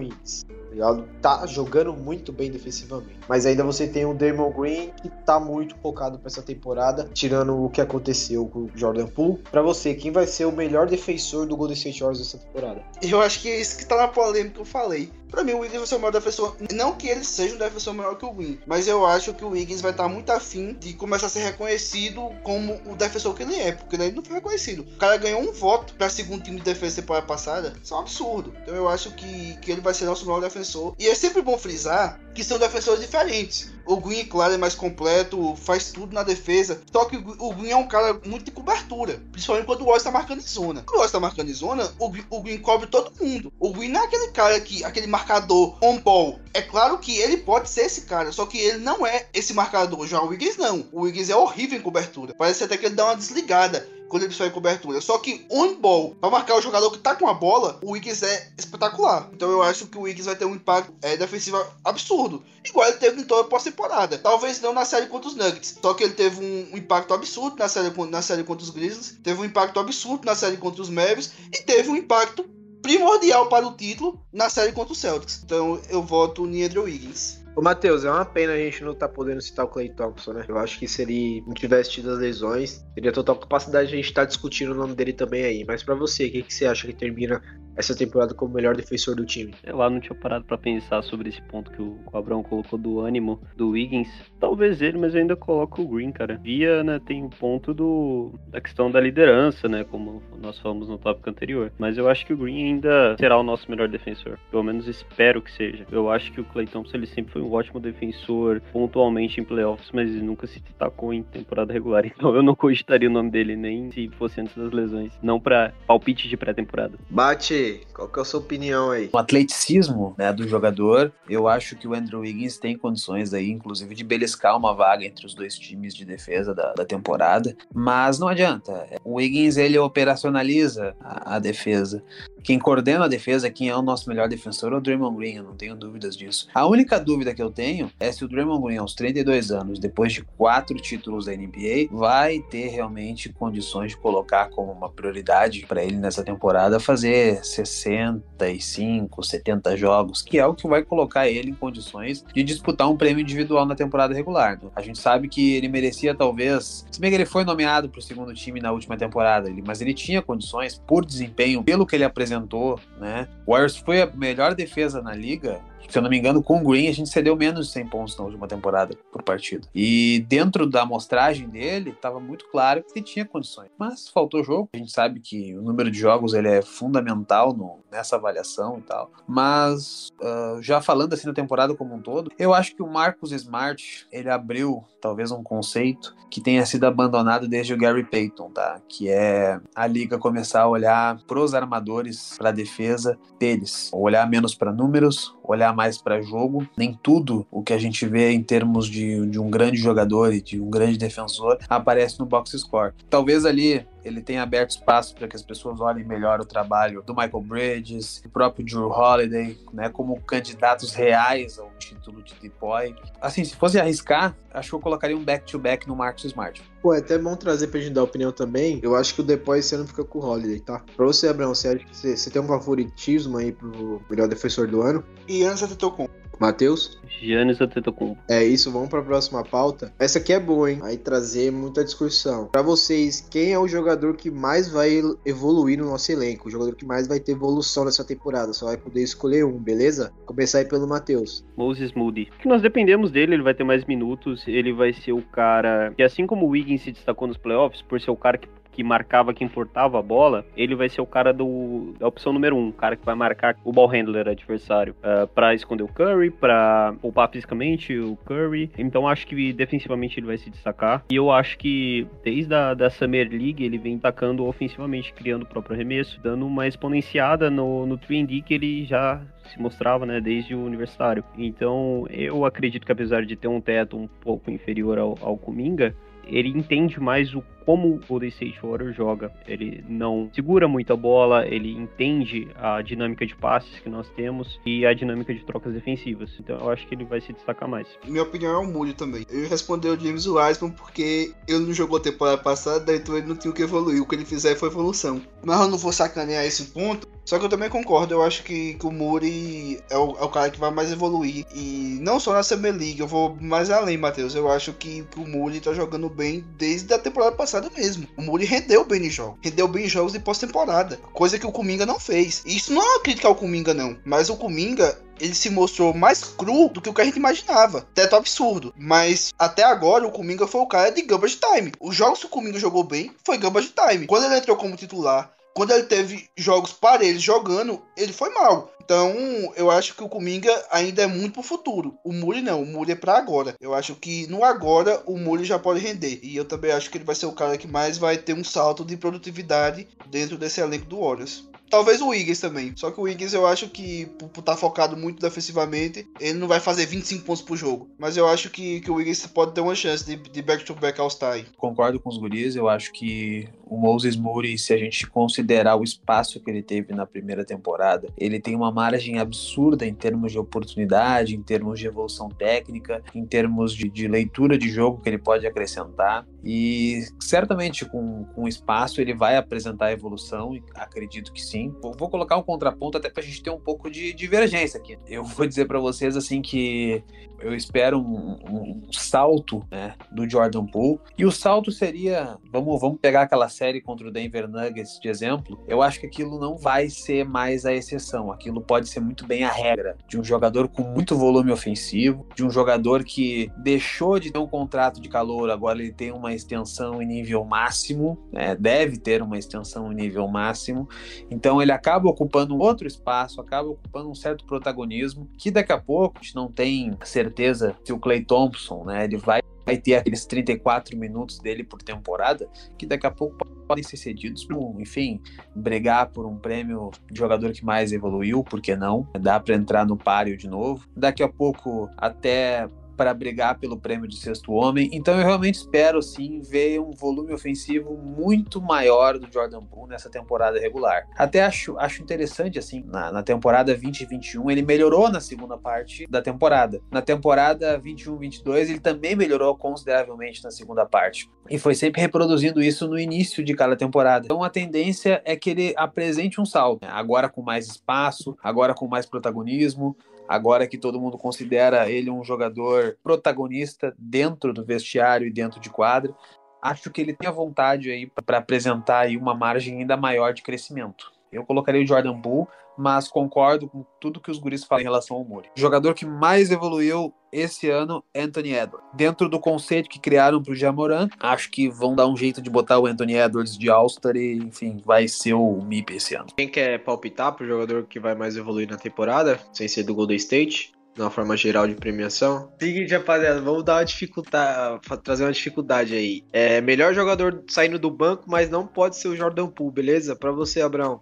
ligado? Tá jogando muito bem defensivamente. Mas ainda você tem o Damon Green que tá muito focado para essa temporada, tirando o que aconteceu com o Jordan Poole. Para você, quem vai ser o melhor defensor do Golden State Warriors essa temporada? Eu acho que é isso que tá na polêmica que eu falei. Pra mim, o Wiggins vai ser o maior defensor. Não que ele seja um defensor melhor que o Win, mas eu acho que o Wiggins vai estar muito afim de começar a ser reconhecido como o defensor que ele é, porque ele não foi reconhecido. O cara ganhou um voto pra segundo time de defesa temporada passada. Isso é um absurdo. Então eu acho que, que ele vai ser nosso maior defensor. E é sempre bom frisar que são defensores diferentes. O Green, claro, é mais completo, faz tudo na defesa. Só que o Green é um cara muito de cobertura. Principalmente quando o Wallace tá marcando em zona. Quando o Wallace tá marcando em zona, o, o Green cobre todo mundo. O Green não é aquele cara que, aquele marcador on ball. É claro que ele pode ser esse cara, só que ele não é esse marcador. Já o Wiggins não. O Wiggins é horrível em cobertura. Parece até que ele dá uma desligada quando ele sai em cobertura. Só que on ball, para marcar o jogador que tá com a bola, o Wiggins é espetacular. Então eu acho que o Wiggins vai ter um impacto é, defensivo absurdo. Igual ele teve em toda a pós-temporada. Talvez não na série contra os Nuggets. Só que ele teve um, impacto absurdo na série, na série contra os Grizzlies. Teve um impacto absurdo na série contra os Mavericks. E teve um impacto primordial para o título na série contra os Celtics. Então eu voto no Andrew Wiggins. Ô, Matheus, é uma pena a gente não tá podendo citar o Clay Thompson, né? Eu acho que se ele não tivesse tido as lesões, teria total capacidade de a gente estar tá discutindo o nome dele também aí. Mas para você, o que, que você acha que termina essa temporada como o melhor defensor do time. Eu lá não tinha parado para pensar sobre esse ponto que o Abrão colocou do ânimo do Wiggins. Talvez ele, mas eu ainda coloco o Green, cara. Via, né, tem o um ponto do da questão da liderança, né, como nós falamos no tópico anterior. Mas eu acho que o Green ainda será o nosso melhor defensor. Pelo menos espero que seja. Eu acho que o Clay Thompson ele sempre foi um ótimo defensor, pontualmente em playoffs, mas ele nunca se destacou em temporada regular. Então eu não cogitaria o nome dele nem se fosse antes das lesões. Não para palpite de pré-temporada. Bate qual que é a sua opinião aí? O atleticismo né, do jogador, eu acho que o Andrew Wiggins tem condições aí, inclusive, de beliscar uma vaga entre os dois times de defesa da, da temporada, mas não adianta. O Wiggins, ele operacionaliza a, a, defesa. Quem coordena a defesa, quem é o nosso melhor defensor é o Draymond Green, eu não tenho dúvidas disso. A única dúvida que eu tenho é se o Draymond Green, aos 32 anos, depois de quatro títulos da NBA, vai ter realmente condições de colocar como uma prioridade para ele nessa temporada fazer 65, 70 jogos, que é o que vai colocar ele em condições de disputar um prêmio individual na temporada regular. A gente sabe que ele merecia talvez, se bem que ele foi nomeado para o segundo time na última temporada, mas ele tinha condições por desempenho, pelo que ele apresentou, né? O Warriors foi a melhor defesa na liga se eu não me engano, com o Green a gente cedeu menos de 100 pontos na última temporada por partida. E dentro da amostragem dele, estava muito claro que ele tinha condições. Mas faltou jogo. A gente sabe que o número de jogos ele é fundamental no, nessa avaliação e tal. Mas uh, já falando assim da temporada como um todo, eu acho que o Marcus Smart ele abriu talvez um conceito que tenha sido abandonado desde o Gary Payton, tá? Que é a liga começar a olhar pros armadores, para a defesa deles, olhar menos para números, olhar mais para jogo. Nem tudo o que a gente vê em termos de, de um grande jogador e de um grande defensor aparece no box score. Talvez ali ele tem aberto espaço para que as pessoas olhem melhor o trabalho do Michael Bridges, o próprio Drew Holiday, né, como candidatos reais ao título de Depoy. Assim, se fosse arriscar, acho que eu colocaria um back-to-back -back no Marcus Smart. Pô, é até bom trazer pra gente dar opinião também. Eu acho que o Depoy esse ano fica com o Holiday, tá? Pra você, Abraão, você acha que você, você tem um favoritismo aí pro melhor defensor do ano? E antes eu tô com Matheus? Giannis Antetokounmpo. É isso, vamos para a próxima pauta. Essa aqui é boa, hein? Vai trazer muita discussão. Para vocês, quem é o jogador que mais vai evoluir no nosso elenco? O jogador que mais vai ter evolução nessa temporada? Só vai poder escolher um, beleza? Começar aí pelo Matheus. Moses Moody. Que nós dependemos dele, ele vai ter mais minutos, ele vai ser o cara que assim como o Wiggins se destacou nos playoffs por ser o cara que que marcava, que importava a bola, ele vai ser o cara do, da opção número um, o cara que vai marcar o ball handler adversário uh, para esconder o Curry, para poupar fisicamente o Curry. Então acho que defensivamente ele vai se destacar. E eu acho que desde a da Summer League ele vem atacando ofensivamente, criando o próprio arremesso, dando uma exponenciada no, no 3D que ele já se mostrava, né, desde o universitário. Então, eu acredito que apesar de ter um teto um pouco inferior ao, ao Kuminga, ele entende mais o como o Golden State Warriors joga. Ele não segura muito a bola, ele entende a dinâmica de passes que nós temos e a dinâmica de trocas defensivas. Então eu acho que ele vai se destacar mais. Minha opinião é o Moody também. Ele respondeu o James Wiseman porque ele não jogou a temporada passada, então ele não tinha o que evoluir. O que ele fizer foi evolução. Mas eu não vou sacanear esse ponto. Só que eu também concordo, eu acho que, que o Muri é o, é o, cara que vai mais evoluir. E não só na Summer League, eu vou mais além, Matheus. Eu acho que, que o Muri tá jogando bem desde a temporada passada passada mesmo. O Muri rendeu bem em jogos. Rendeu bem em jogos de pós-temporada. Coisa que o Kuminga não fez. Isso não é uma crítica ao Kuminga, não. Mas o Kuminga, ele se mostrou mais cru do que o que a gente imaginava. Teto absurdo. Mas até agora o Kuminga foi o cara de gambas time. Os jogos que o Kuminga jogou bem foi gambas time. Quando ele entrou como titular, quando ele teve jogos para ele jogando, ele foi mal. Então, eu acho que o Kuminga ainda é muito pro futuro. O Muri não, o Muri é pra agora. Eu acho que no agora o Muri já pode render. E eu também acho que ele vai ser o cara que mais vai ter um salto de produtividade dentro desse elenco do Warriors. Talvez o Wiggins também. Só que o Wiggins eu acho que, por estar tá focado muito defensivamente, ele não vai fazer 25 pontos por jogo. Mas eu acho que, que o Wiggins pode ter uma chance de back-to-back All-Star. Concordo com os guris. Eu acho que o Moses Moody, se a gente considerar o espaço que ele teve na primeira temporada, ele tem uma margem absurda em termos de oportunidade, em termos de evolução técnica, em termos de, de leitura de jogo que ele pode acrescentar. E certamente com, com espaço ele vai apresentar evolução, acredito que sim. Vou, vou colocar um contraponto até para a gente ter um pouco de divergência aqui. Eu vou dizer para vocês assim que eu espero um, um, um salto né, do Jordan Poole. E o salto seria, vamos, vamos pegar aquela série contra o Denver Nuggets de exemplo. Eu acho que aquilo não vai ser mais a exceção. Aquilo pode ser muito bem a regra de um jogador com muito volume ofensivo, de um jogador que deixou de ter um contrato de calor, agora ele tem uma extensão em nível máximo, né, deve ter uma extensão em nível máximo. Então ele acaba ocupando um outro espaço, acaba ocupando um certo protagonismo que daqui a pouco a gente não tem certeza se o Clay Thompson, né, ele vai, vai ter aqueles 34 minutos dele por temporada, que daqui a pouco podem ser cedidos, enfim, brigar por um prêmio de jogador que mais evoluiu, por que não? Dá para entrar no páreo de novo. Daqui a pouco até para brigar pelo prêmio de sexto homem. Então eu realmente espero sim ver um volume ofensivo muito maior do Jordan Poole nessa temporada regular. Até acho, acho interessante assim, na, na temporada 2021 ele melhorou na segunda parte da temporada. Na temporada 21-22 ele também melhorou consideravelmente na segunda parte. E foi sempre reproduzindo isso no início de cada temporada. Então a tendência é que ele apresente um salto, né? agora com mais espaço, agora com mais protagonismo, agora que todo mundo considera ele um jogador protagonista dentro do vestiário e dentro de quadra, acho que ele tem a vontade aí para apresentar aí uma margem ainda maior de crescimento. Eu colocaria o Jordan Poole, mas concordo com tudo que os guris falam em relação ao Muri. O jogador que mais evoluiu esse ano, Anthony Edwards. Dentro do conceito que criaram para o Jamoran, acho que vão dar um jeito de botar o Anthony Edwards de All-Star e, enfim, vai ser o MIP esse ano. Quem quer palpitar para o jogador que vai mais evoluir na temporada, sem ser do Golden State? de uma forma geral de premiação. Seguinte, rapaziada, vamos dar uma dificuldade, trazer uma dificuldade aí. É melhor jogador saindo do banco, mas não pode ser o Jordan Poole, beleza? Para você, Abraão.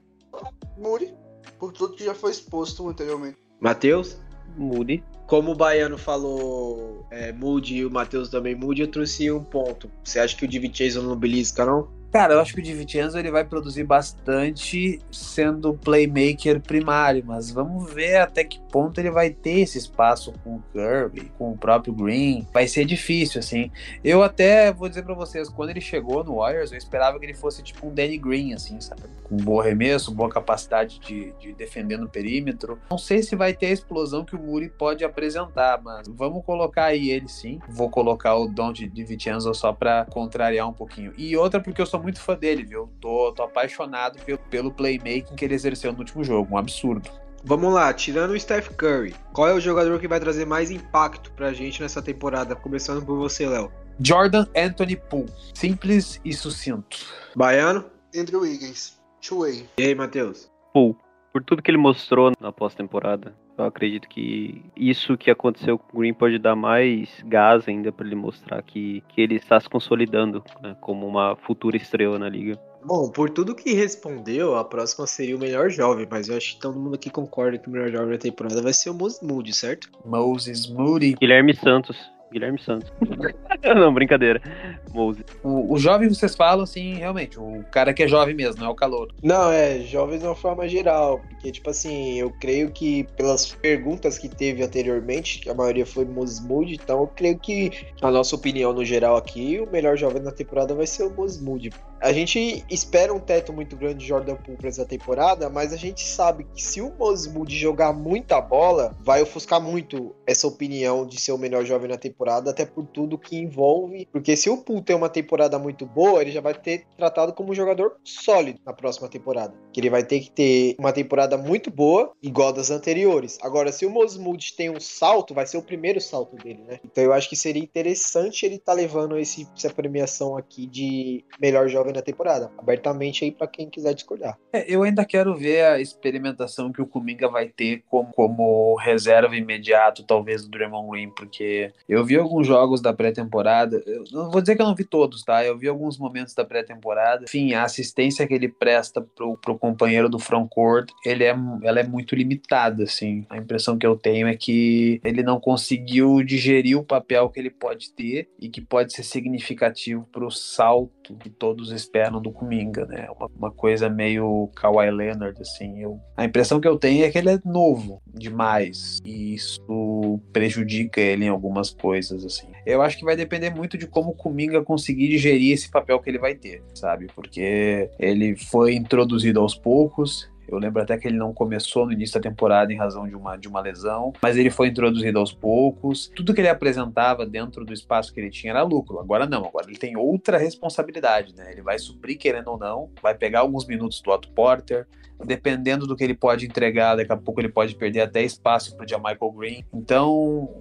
Muri, por tudo que já foi exposto anteriormente. Matheus? Mude. Como o Baiano falou é, mude e o Matheus também mude, eu trouxe um ponto. Você acha que o Divi Chase não belisca, não? Cara, eu acho que o DiVincenzo ele vai produzir bastante sendo playmaker primário, mas vamos ver até que ponto ele vai ter esse espaço com o Kirby, com o próprio Green. Vai ser difícil, assim. Eu até vou dizer para vocês, quando ele chegou no Warriors, eu esperava que ele fosse tipo um Danny Green, assim, sabe? Com bom arremesso, boa capacidade de, de defender no perímetro. Não sei se vai ter a explosão que o Muri pode apresentar, mas vamos colocar aí ele sim. Vou colocar o Don de Vincenzo só para contrariar um pouquinho. E outra porque eu sou muito fã dele, viu? Tô, tô apaixonado pelo, pelo playmaking que ele exerceu no último jogo, um absurdo. Vamos lá, tirando o Steph Curry, qual é o jogador que vai trazer mais impacto pra gente nessa temporada? Começando por você, Léo. Jordan Anthony Poole. Simples e sucinto. Baiano? Andrew Wiggins. Two-way. E aí, Matheus? Poole. Por tudo que ele mostrou na pós-temporada, eu acredito que isso que aconteceu com o Green pode dar mais gás ainda para ele mostrar que, que ele está se consolidando né, como uma futura estrela na liga. Bom, por tudo que respondeu, a próxima seria o melhor jovem, mas eu acho que todo mundo aqui concorda que o melhor jovem da temporada vai ser o Moses Moody, certo? Moses Moody. Guilherme Santos. Guilherme Santos. não, brincadeira. Mose. O, o jovem, vocês falam assim, realmente, o cara que é jovem mesmo, não é o calor. Não, é, jovens de uma forma geral. Porque, tipo assim, eu creio que pelas perguntas que teve anteriormente, que a maioria foi Moses Moody, então eu creio que, a nossa opinião no geral aqui, o melhor jovem da temporada vai ser o Moses Moody. A gente espera um teto muito grande de Jordan Poole pra essa temporada, mas a gente sabe que se o Moses Moody jogar muita bola, vai ofuscar muito essa opinião de ser o melhor jovem na temporada, até por tudo que envolve. Porque se o Poole tem uma temporada muito boa, ele já vai ter tratado como um jogador sólido na próxima temporada. Que ele vai ter que ter uma temporada muito boa, igual das anteriores. Agora, se o Moses Moody tem um salto, vai ser o primeiro salto dele, né? Então eu acho que seria interessante ele estar tá levando esse, essa premiação aqui de melhor jovem na temporada. Abertamente aí para quem quiser discordar. É, eu ainda quero ver a experimentação que o Kuminga vai ter como, como reserva imediato, talvez, do Draymond Green, porque eu vi alguns jogos da pré-temporada. Não vou dizer que eu não vi todos, tá? Eu vi alguns momentos da pré-temporada. Enfim, a assistência que ele presta pro, pro companheiro do frontcourt, ele é, ela é muito limitada, assim. A impressão que eu tenho é que ele não conseguiu digerir o papel que ele pode ter e que pode ser significativo pro salto que todos esperam do Kuminga, né? Uma, uma coisa meio Kawhi Leonard, assim. Eu, a impressão que eu tenho é que ele é novo demais e isso prejudica ele em algumas coisas, assim. Eu acho que vai depender muito de como o Kuminga conseguir digerir esse papel que ele vai ter, sabe? Porque ele foi introduzido aos poucos, eu lembro até que ele não começou no início da temporada em razão de uma, de uma lesão, mas ele foi introduzido aos poucos. Tudo que ele apresentava dentro do espaço que ele tinha era lucro. Agora não, agora ele tem outra responsabilidade, né? Ele vai suprir, querendo ou não, vai pegar alguns minutos do Otto Porter, dependendo do que ele pode entregar, daqui a pouco ele pode perder até espaço para o Michael Green. Então,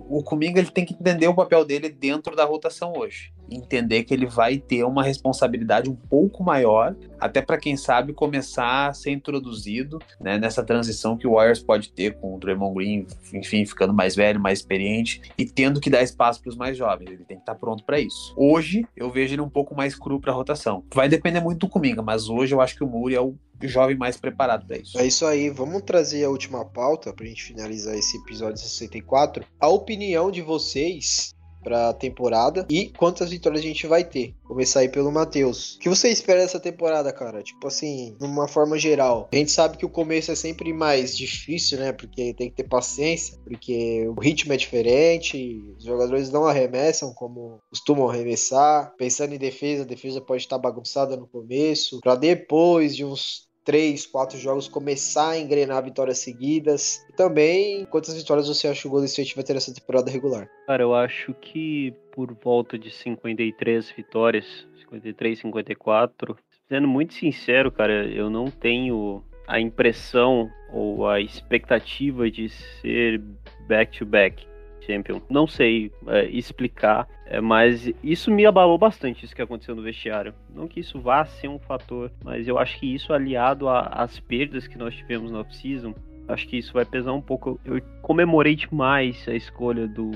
o Kuminga ele tem que entender o papel dele dentro da rotação hoje, entender que ele vai ter uma responsabilidade um pouco maior, até para quem sabe começar a ser introduzido né, nessa transição que o Warriors pode ter com o Draymond Green, enfim, ficando mais velho, mais experiente e tendo que dar espaço para os mais jovens. Ele tem que estar tá pronto para isso. Hoje eu vejo ele um pouco mais cru para a rotação. Vai depender muito do Kuminga, mas hoje eu acho que o Muri é o jovem mais preparado para isso. É isso aí, vamos trazer a última pauta para a gente finalizar esse episódio 64. A opinião de vocês para a temporada e quantas vitórias a gente vai ter. Começar aí pelo Matheus. O que você espera dessa temporada, cara? Tipo assim, de uma forma geral. A gente sabe que o começo é sempre mais difícil, né? Porque tem que ter paciência, porque o ritmo é diferente, os jogadores não arremessam como costumam arremessar. Pensando em defesa, a defesa pode estar bagunçada no começo, para depois de uns três, quatro jogos começar a engrenar vitórias seguidas. E também, quantas vitórias você acha que o Golden State vai ter nessa temporada regular? Cara, eu acho que por volta de 53 vitórias, 53, 54. Sendo muito sincero, cara, eu não tenho a impressão ou a expectativa de ser back-to-back. -back champion. Não sei é, explicar, é, mas isso me abalou bastante, isso que aconteceu no vestiário. Não que isso vá ser um fator, mas eu acho que isso aliado às perdas que nós tivemos na off-season, acho que isso vai pesar um pouco. Eu comemorei demais a escolha do,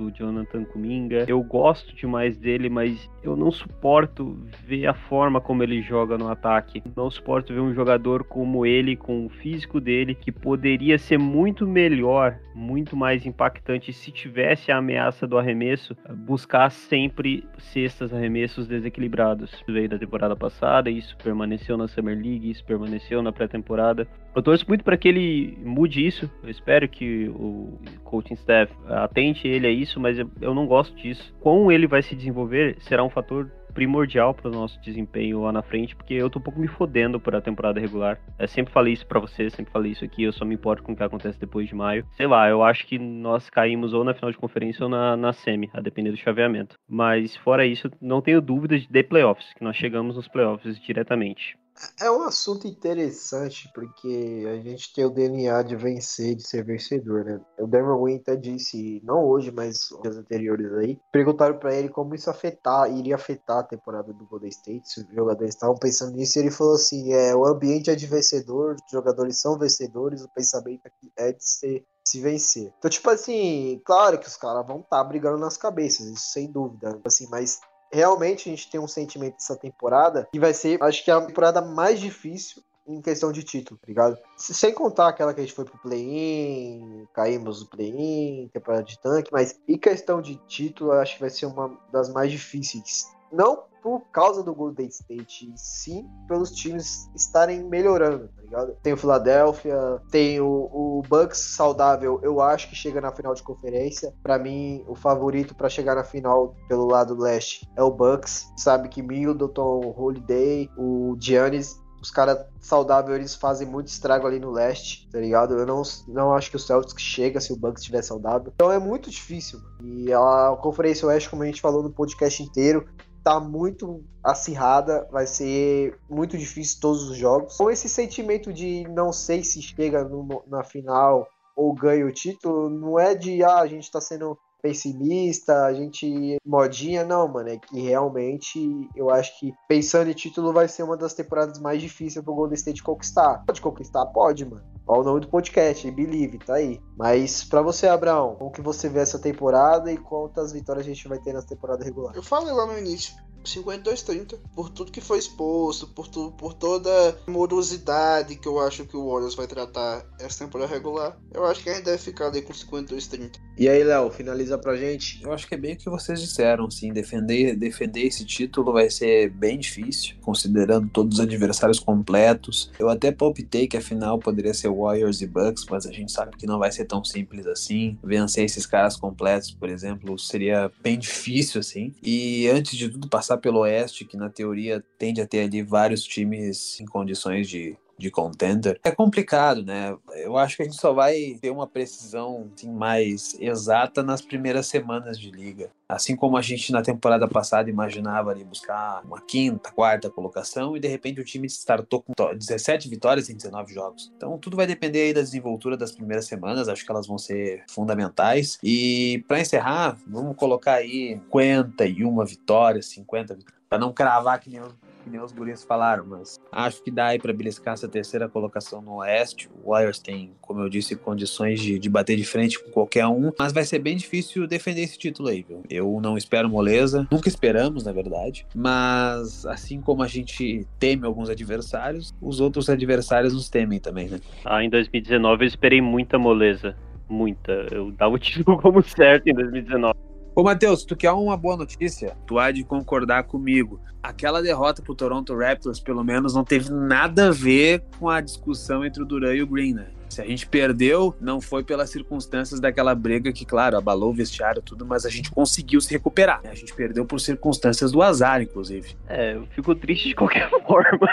do Jonathan Kuminga. Eu gosto demais dele, mas eu não suporto ver a forma como ele joga no ataque. Não suporto ver um jogador como ele, com o físico dele, que poderia ser muito melhor, muito mais impactante se tivesse a ameaça do arremesso, buscar sempre cestas, arremessos desequilibrados. Isso veio da temporada passada, isso permaneceu na Summer League, isso permaneceu na pré-temporada. Eu torço muito para que ele mude isso. Eu espero que o coaching staff atente ele a isso, mas eu não gosto disso. Como ele vai se desenvolver será um fator primordial para o nosso desempenho lá na frente, porque eu tô um pouco me fodendo para a temporada regular. Eu sempre falei isso para você, sempre falei isso aqui, eu só me importo com o que acontece depois de maio. Sei lá, eu acho que nós caímos ou na final de conferência ou na, na semi, a depender do chaveamento. Mas fora isso, não tenho dúvidas de playoffs, que nós chegamos nos playoffs diretamente. É um assunto interessante, porque a gente tem o DNA de vencer, de ser vencedor, né? O Dermot Winter disse, não hoje, mas dias anteriores aí, perguntaram para ele como isso afetar, iria afetar a temporada do Golden State, se os jogadores estavam pensando nisso, e ele falou assim, é, o ambiente é de vencedor, os jogadores são vencedores, o pensamento aqui é de ser se vencer. Então, tipo assim, claro que os caras vão estar tá brigando nas cabeças, isso sem dúvida. Assim, mas realmente a gente tem um sentimento dessa temporada que vai ser, acho que a temporada mais difícil em questão de título, tá ligado? Sem contar aquela que a gente foi pro play-in, caímos no play-in, temporada de tanque, mas em questão de título, acho que vai ser uma das mais difíceis. Não por causa do Golden State, sim pelos times estarem melhorando, tá ligado? Tem o Philadelphia, tem o, o Bucks saudável, eu acho que chega na final de conferência. Para mim, o favorito para chegar na final pelo lado leste é o Bucks. Sabe que Middleton, Holiday, o Giannis os caras saudáveis eles fazem muito estrago ali no leste, tá ligado? Eu não, não acho que o Celtics chega se o Bucks estiver saudável. Então é muito difícil. E a Conferência Oeste, como a gente falou no podcast inteiro, tá muito acirrada, vai ser muito difícil todos os jogos. Com esse sentimento de não sei se chega no, na final ou ganha o título, não é de ah, a gente tá sendo pessimista, a gente modinha, não, mano, é que realmente eu acho que pensando em título vai ser uma das temporadas mais difíceis pro Golden State conquistar. Pode conquistar? Pode, mano. Olha o nome do podcast, Believe, tá aí. Mas para você, Abraão, como que você vê essa temporada e quantas vitórias a gente vai ter na temporada regular? Eu falei lá no início, 52-30. Por tudo que foi exposto, por, tu, por toda a morosidade que eu acho que o Warriors vai tratar essa temporada regular, eu acho que a gente deve ficar ali com 52-30. E aí, Léo, finaliza pra gente? Eu acho que é bem o que vocês disseram, sim. Defender, defender esse título vai ser bem difícil, considerando todos os adversários completos. Eu até palpitei que a final poderia ser Warriors e Bucks, mas a gente sabe que não vai ser tão simples assim. Vencer esses caras completos, por exemplo, seria bem difícil, assim. E antes de tudo, passar pelo Oeste, que na teoria tende a ter ali vários times em condições de de contender, é complicado, né? Eu acho que a gente só vai ter uma precisão assim, mais exata nas primeiras semanas de liga. Assim como a gente na temporada passada imaginava ali buscar uma quinta, quarta colocação e de repente o time startou com 17 vitórias em 19 jogos. Então tudo vai depender aí da desenvoltura das primeiras semanas, acho que elas vão ser fundamentais. E para encerrar, vamos colocar aí 51 vitórias, 50 vitórias, para não cravar que nem que nem os guris falaram, mas acho que dá aí para beliscar essa terceira colocação no Oeste. O Warriors tem, como eu disse, condições de, de bater de frente com qualquer um, mas vai ser bem difícil defender esse título aí, viu? Eu não espero moleza, nunca esperamos, na verdade, mas assim como a gente teme alguns adversários, os outros adversários nos temem também, né? Ah, em 2019 eu esperei muita moleza. Muita. Eu dava o título como certo em 2019. Ô, Matheus, tu quer uma boa notícia? Tu há de concordar comigo. Aquela derrota pro Toronto Raptors, pelo menos, não teve nada a ver com a discussão entre o Duran e o Green, né? Se a gente perdeu, não foi pelas circunstâncias daquela briga que, claro, abalou o vestiário tudo, mas a gente conseguiu se recuperar. Né? A gente perdeu por circunstâncias do azar, inclusive. É, eu fico triste de qualquer forma,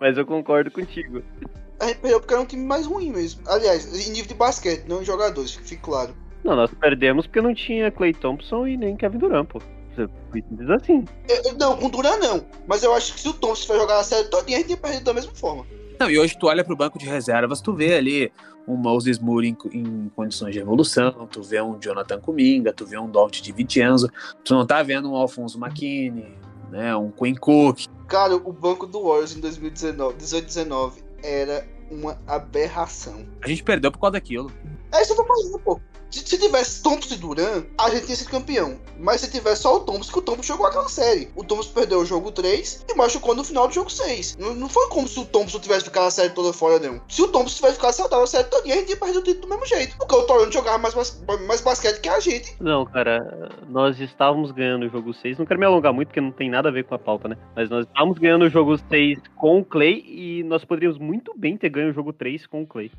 mas eu concordo contigo. A gente perdeu porque era um time mais ruim mesmo. Aliás, em nível de basquete, não em jogadores, fique claro. Não, nós perdemos porque não tinha Clay Thompson e nem Kevin Durant, pô. Diz assim. Eu, não, com Durant não. Mas eu acho que se o Thompson for jogar a série toda, a gente ia perder da mesma forma. Não, e hoje tu olha pro banco de reservas, tu vê ali um Moses Moore em, em, condições de evolução, tu vê um Jonathan Kuminga, tu vê um Dalt de Vincenzo, tu não tá vendo um Alfonso McKinney, né, um Quinn Cook. Cara, o banco do Warriors em 2019, 18 19 era uma aberração. A gente perdeu por causa daquilo. É isso que eu tô falando, pô. Se, se tivesse Thompson e Duran, a gente ia ser campeão. Mas se tivesse só o Thompson, que o Thompson jogou aquela série. O Thompson perdeu o jogo 3 e machucou no final do jogo 6. Não, não foi como se o Thompson tivesse ficado a série toda fora, não. Se o Thompson tivesse ficado saudável a série toda, a gente ia perder o título do mesmo jeito. Porque o Toronto jogava mais, mais, mais basquete que a gente. Não, cara, nós estávamos ganhando o jogo 6. Não quero me alongar muito, porque não tem nada a ver com a pauta, né? Mas nós estávamos ganhando o jogo 6 com o Clay e nós poderíamos muito bem ter ganho o jogo 3 com o Clay.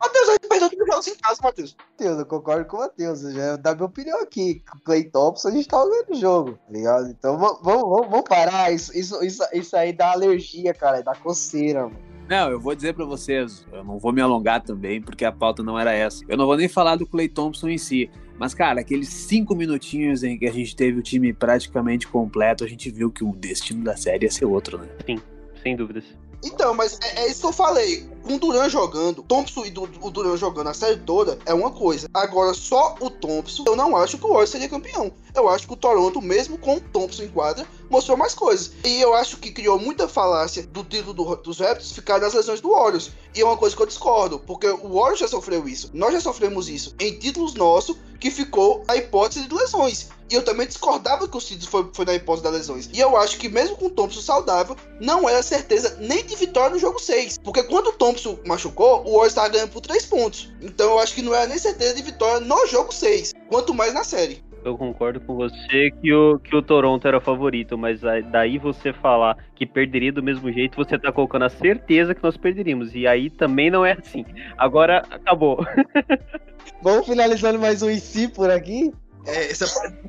Matheus, a gente perdeu tudo jogos em casa, Matheus. Matheus, eu concordo com o Matheus. Eu já dar minha opinião aqui. Com o Clay Thompson, a gente tava ganhando o jogo, tá ligado? Então vamos, vamos, vamos parar. Isso, isso, isso, isso aí dá alergia, cara. Dá coceira, mano. Não, eu vou dizer pra vocês, eu não vou me alongar também, porque a pauta não era essa. Eu não vou nem falar do Clay Thompson em si, mas, cara, aqueles cinco minutinhos em que a gente teve o time praticamente completo, a gente viu que o destino da série ia ser outro, né? Sim, sem dúvidas. Então, mas é, é isso que eu falei. Com o Duran jogando, Thompson e o Duran jogando a série toda é uma coisa. Agora, só o Thompson, eu não acho que o Warriors seria campeão. Eu acho que o Toronto, mesmo com o Thompson em quadra, mostrou mais coisas. E eu acho que criou muita falácia do título do, dos Raptors ficar nas lesões do Warriors. E é uma coisa que eu discordo, porque o Warriors já sofreu isso. Nós já sofremos isso em títulos nossos, que ficou a hipótese de lesões. E eu também discordava que o Cid foi, foi na hipótese das lesões. E eu acho que mesmo com o Thompson saudável, não era certeza nem de vitória no jogo 6. Porque quando o Thompson machucou, o Warriors estava ganhando por 3 pontos. Então eu acho que não era nem certeza de vitória no jogo 6. Quanto mais na série. Eu concordo com você que o, que o Toronto era favorito, mas daí você falar que perderia do mesmo jeito, você tá colocando a certeza que nós perderíamos. E aí também não é assim. Agora acabou. Vamos finalizando mais um IC por aqui? É, essa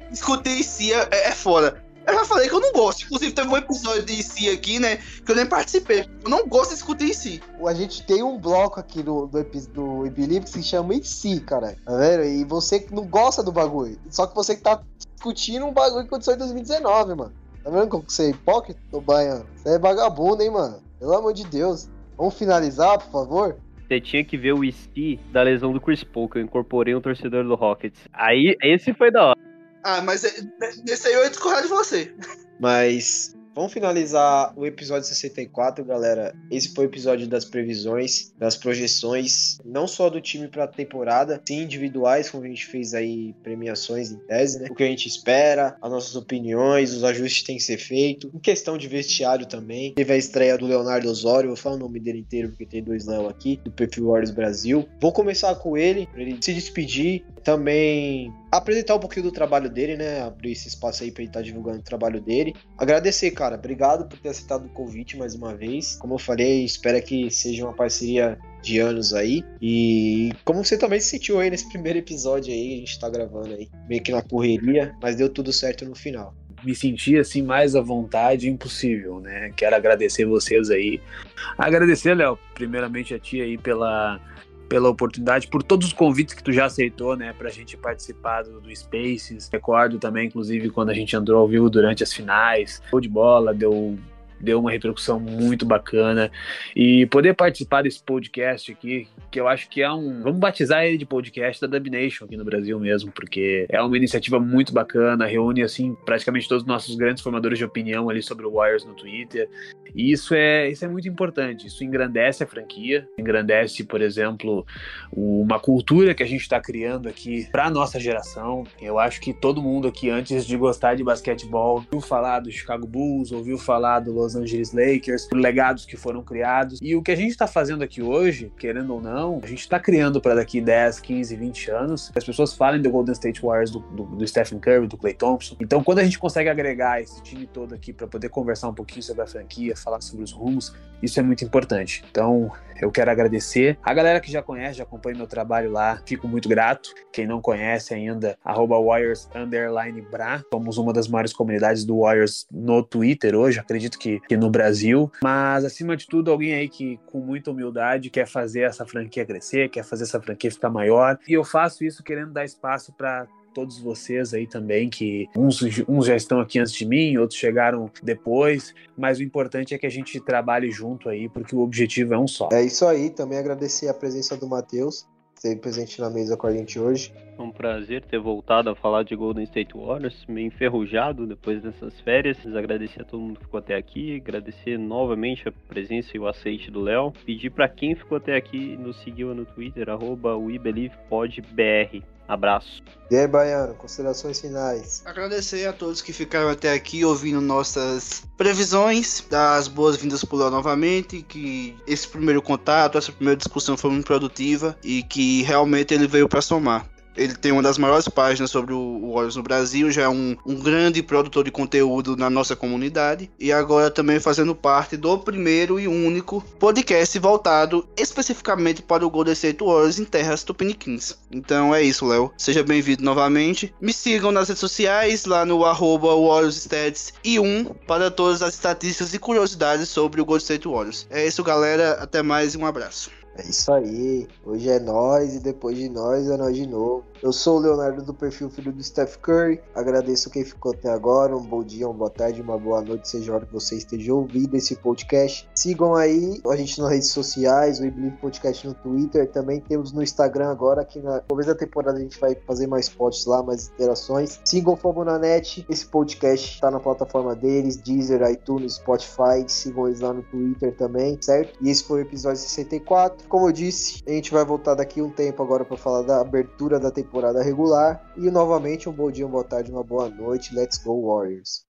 discutir IC é, é foda. Eu já falei que eu não gosto. Inclusive, teve um episódio de IC aqui, né? Que eu nem participei. Eu não gosto de discutir IC. A gente tem um bloco aqui do, do, do Ibelive que se chama IC, cara. Tá vendo? E você que não gosta do bagulho. Só que você que tá discutindo um bagulho que aconteceu em 2019, mano. Tá vendo como você é hipócrita, ô Baiano? Você é vagabundo, hein, mano? Pelo amor de Deus. Vamos finalizar, por favor? Você tinha que ver o IC da lesão do Chris Paul, que eu incorporei um torcedor do Rockets. Aí, esse foi da hora. Ah, mas é, nesse aí eu ia discordar de você. Mas Vamos finalizar o episódio 64, galera. Esse foi o episódio das previsões, das projeções, não só do time para a temporada, sim individuais, como a gente fez aí premiações em tese, né? O que a gente espera, as nossas opiniões, os ajustes que têm que ser feitos. Em questão de vestiário também, teve a estreia do Leonardo Osório, vou falar o nome dele inteiro porque tem dois Léo aqui, do Perfil Warriors Brasil. Vou começar com ele, para ele se despedir, também apresentar um pouquinho do trabalho dele, né? Abrir esse espaço aí para ele estar tá divulgando o trabalho dele. Agradecer, cara. Obrigado por ter aceitado o convite mais uma vez. Como eu falei, espero que seja uma parceria de anos aí. E como você também se sentiu aí nesse primeiro episódio aí, a gente tá gravando aí, meio que na correria, mas deu tudo certo no final. Me senti assim mais à vontade impossível, né? Quero agradecer vocês aí. Agradecer, Léo, primeiramente a ti aí pela pela oportunidade, por todos os convites que tu já aceitou, né, pra gente participar do, do Spaces. Recordo também, inclusive, quando a gente entrou ao vivo durante as finais. Show de bola, deu deu uma retrodução muito bacana. E poder participar desse podcast aqui, que eu acho que é um. Vamos batizar ele de podcast da Dubnation aqui no Brasil mesmo, porque é uma iniciativa muito bacana, reúne, assim, praticamente todos os nossos grandes formadores de opinião ali sobre o Warriors no Twitter. E isso é, isso é muito importante. Isso engrandece a franquia, engrandece, por exemplo, uma cultura que a gente está criando aqui para nossa geração. Eu acho que todo mundo aqui, antes de gostar de basquetebol, ouviu falar do Chicago Bulls, ouviu falar do Los Los Angeles Lakers, por legados que foram criados. E o que a gente está fazendo aqui hoje, querendo ou não, a gente está criando para daqui 10, 15, 20 anos, as pessoas falem do Golden State Warriors, do, do, do Stephen Curry, do Clay Thompson. Então, quando a gente consegue agregar esse time todo aqui para poder conversar um pouquinho sobre a franquia, falar sobre os rumos, isso é muito importante. Então, eu quero agradecer. A galera que já conhece, já acompanha meu trabalho lá, fico muito grato. Quem não conhece ainda, arroba Warriors Bra. Somos uma das maiores comunidades do Warriors no Twitter hoje, acredito que, que no Brasil. Mas, acima de tudo, alguém aí que, com muita humildade, quer fazer essa franquia crescer, quer fazer essa franquia ficar maior. E eu faço isso querendo dar espaço para todos vocês aí também, que uns, uns já estão aqui antes de mim, outros chegaram depois, mas o importante é que a gente trabalhe junto aí, porque o objetivo é um só. É isso aí, também agradecer a presença do Matheus, ser presente na mesa com a gente hoje. É um prazer ter voltado a falar de Golden State Warriors, meio enferrujado depois dessas férias. Agradecer a todo mundo que ficou até aqui, agradecer novamente a presença e o aceite do Léo. Pedir para quem ficou até aqui nos seguiu no Twitter, arroba WeBelievePodBR. Abraço. E aí, Baiano, considerações finais. Agradecer a todos que ficaram até aqui ouvindo nossas previsões, das boas-vindas pro Léo novamente, que esse primeiro contato, essa primeira discussão foi muito produtiva e que realmente ele veio para somar. Ele tem uma das maiores páginas sobre o Warriors no Brasil, já é um, um grande produtor de conteúdo na nossa comunidade e agora também fazendo parte do primeiro e único podcast voltado especificamente para o Golden State Warriors em terras tupiniquins. Então é isso, Léo. Seja bem-vindo novamente. Me sigam nas redes sociais, lá no arroba WarriorsStats e 1 para todas as estatísticas e curiosidades sobre o Golden State Warriors. É isso, galera. Até mais e um abraço. É isso aí. Hoje é nós e depois de nós é nós de novo. Eu sou o Leonardo do perfil Filho do Steph Curry. Agradeço quem ficou até agora. Um bom dia, uma boa tarde, uma boa noite, seja a hora que você esteja ouvindo esse podcast. Sigam aí a gente nas redes sociais, o Ibelive Podcast no Twitter. Também temos no Instagram agora, que na começo da temporada a gente vai fazer mais posts lá, mais interações. Sigam o Fogo na Net. Esse podcast está na plataforma deles, Deezer, iTunes, Spotify. Sigam eles lá no Twitter também, certo? E esse foi o episódio 64. Como eu disse, a gente vai voltar daqui um tempo agora para falar da abertura da temporada regular. E novamente, um bom dia, uma boa tarde, uma boa noite. Let's go, Warriors!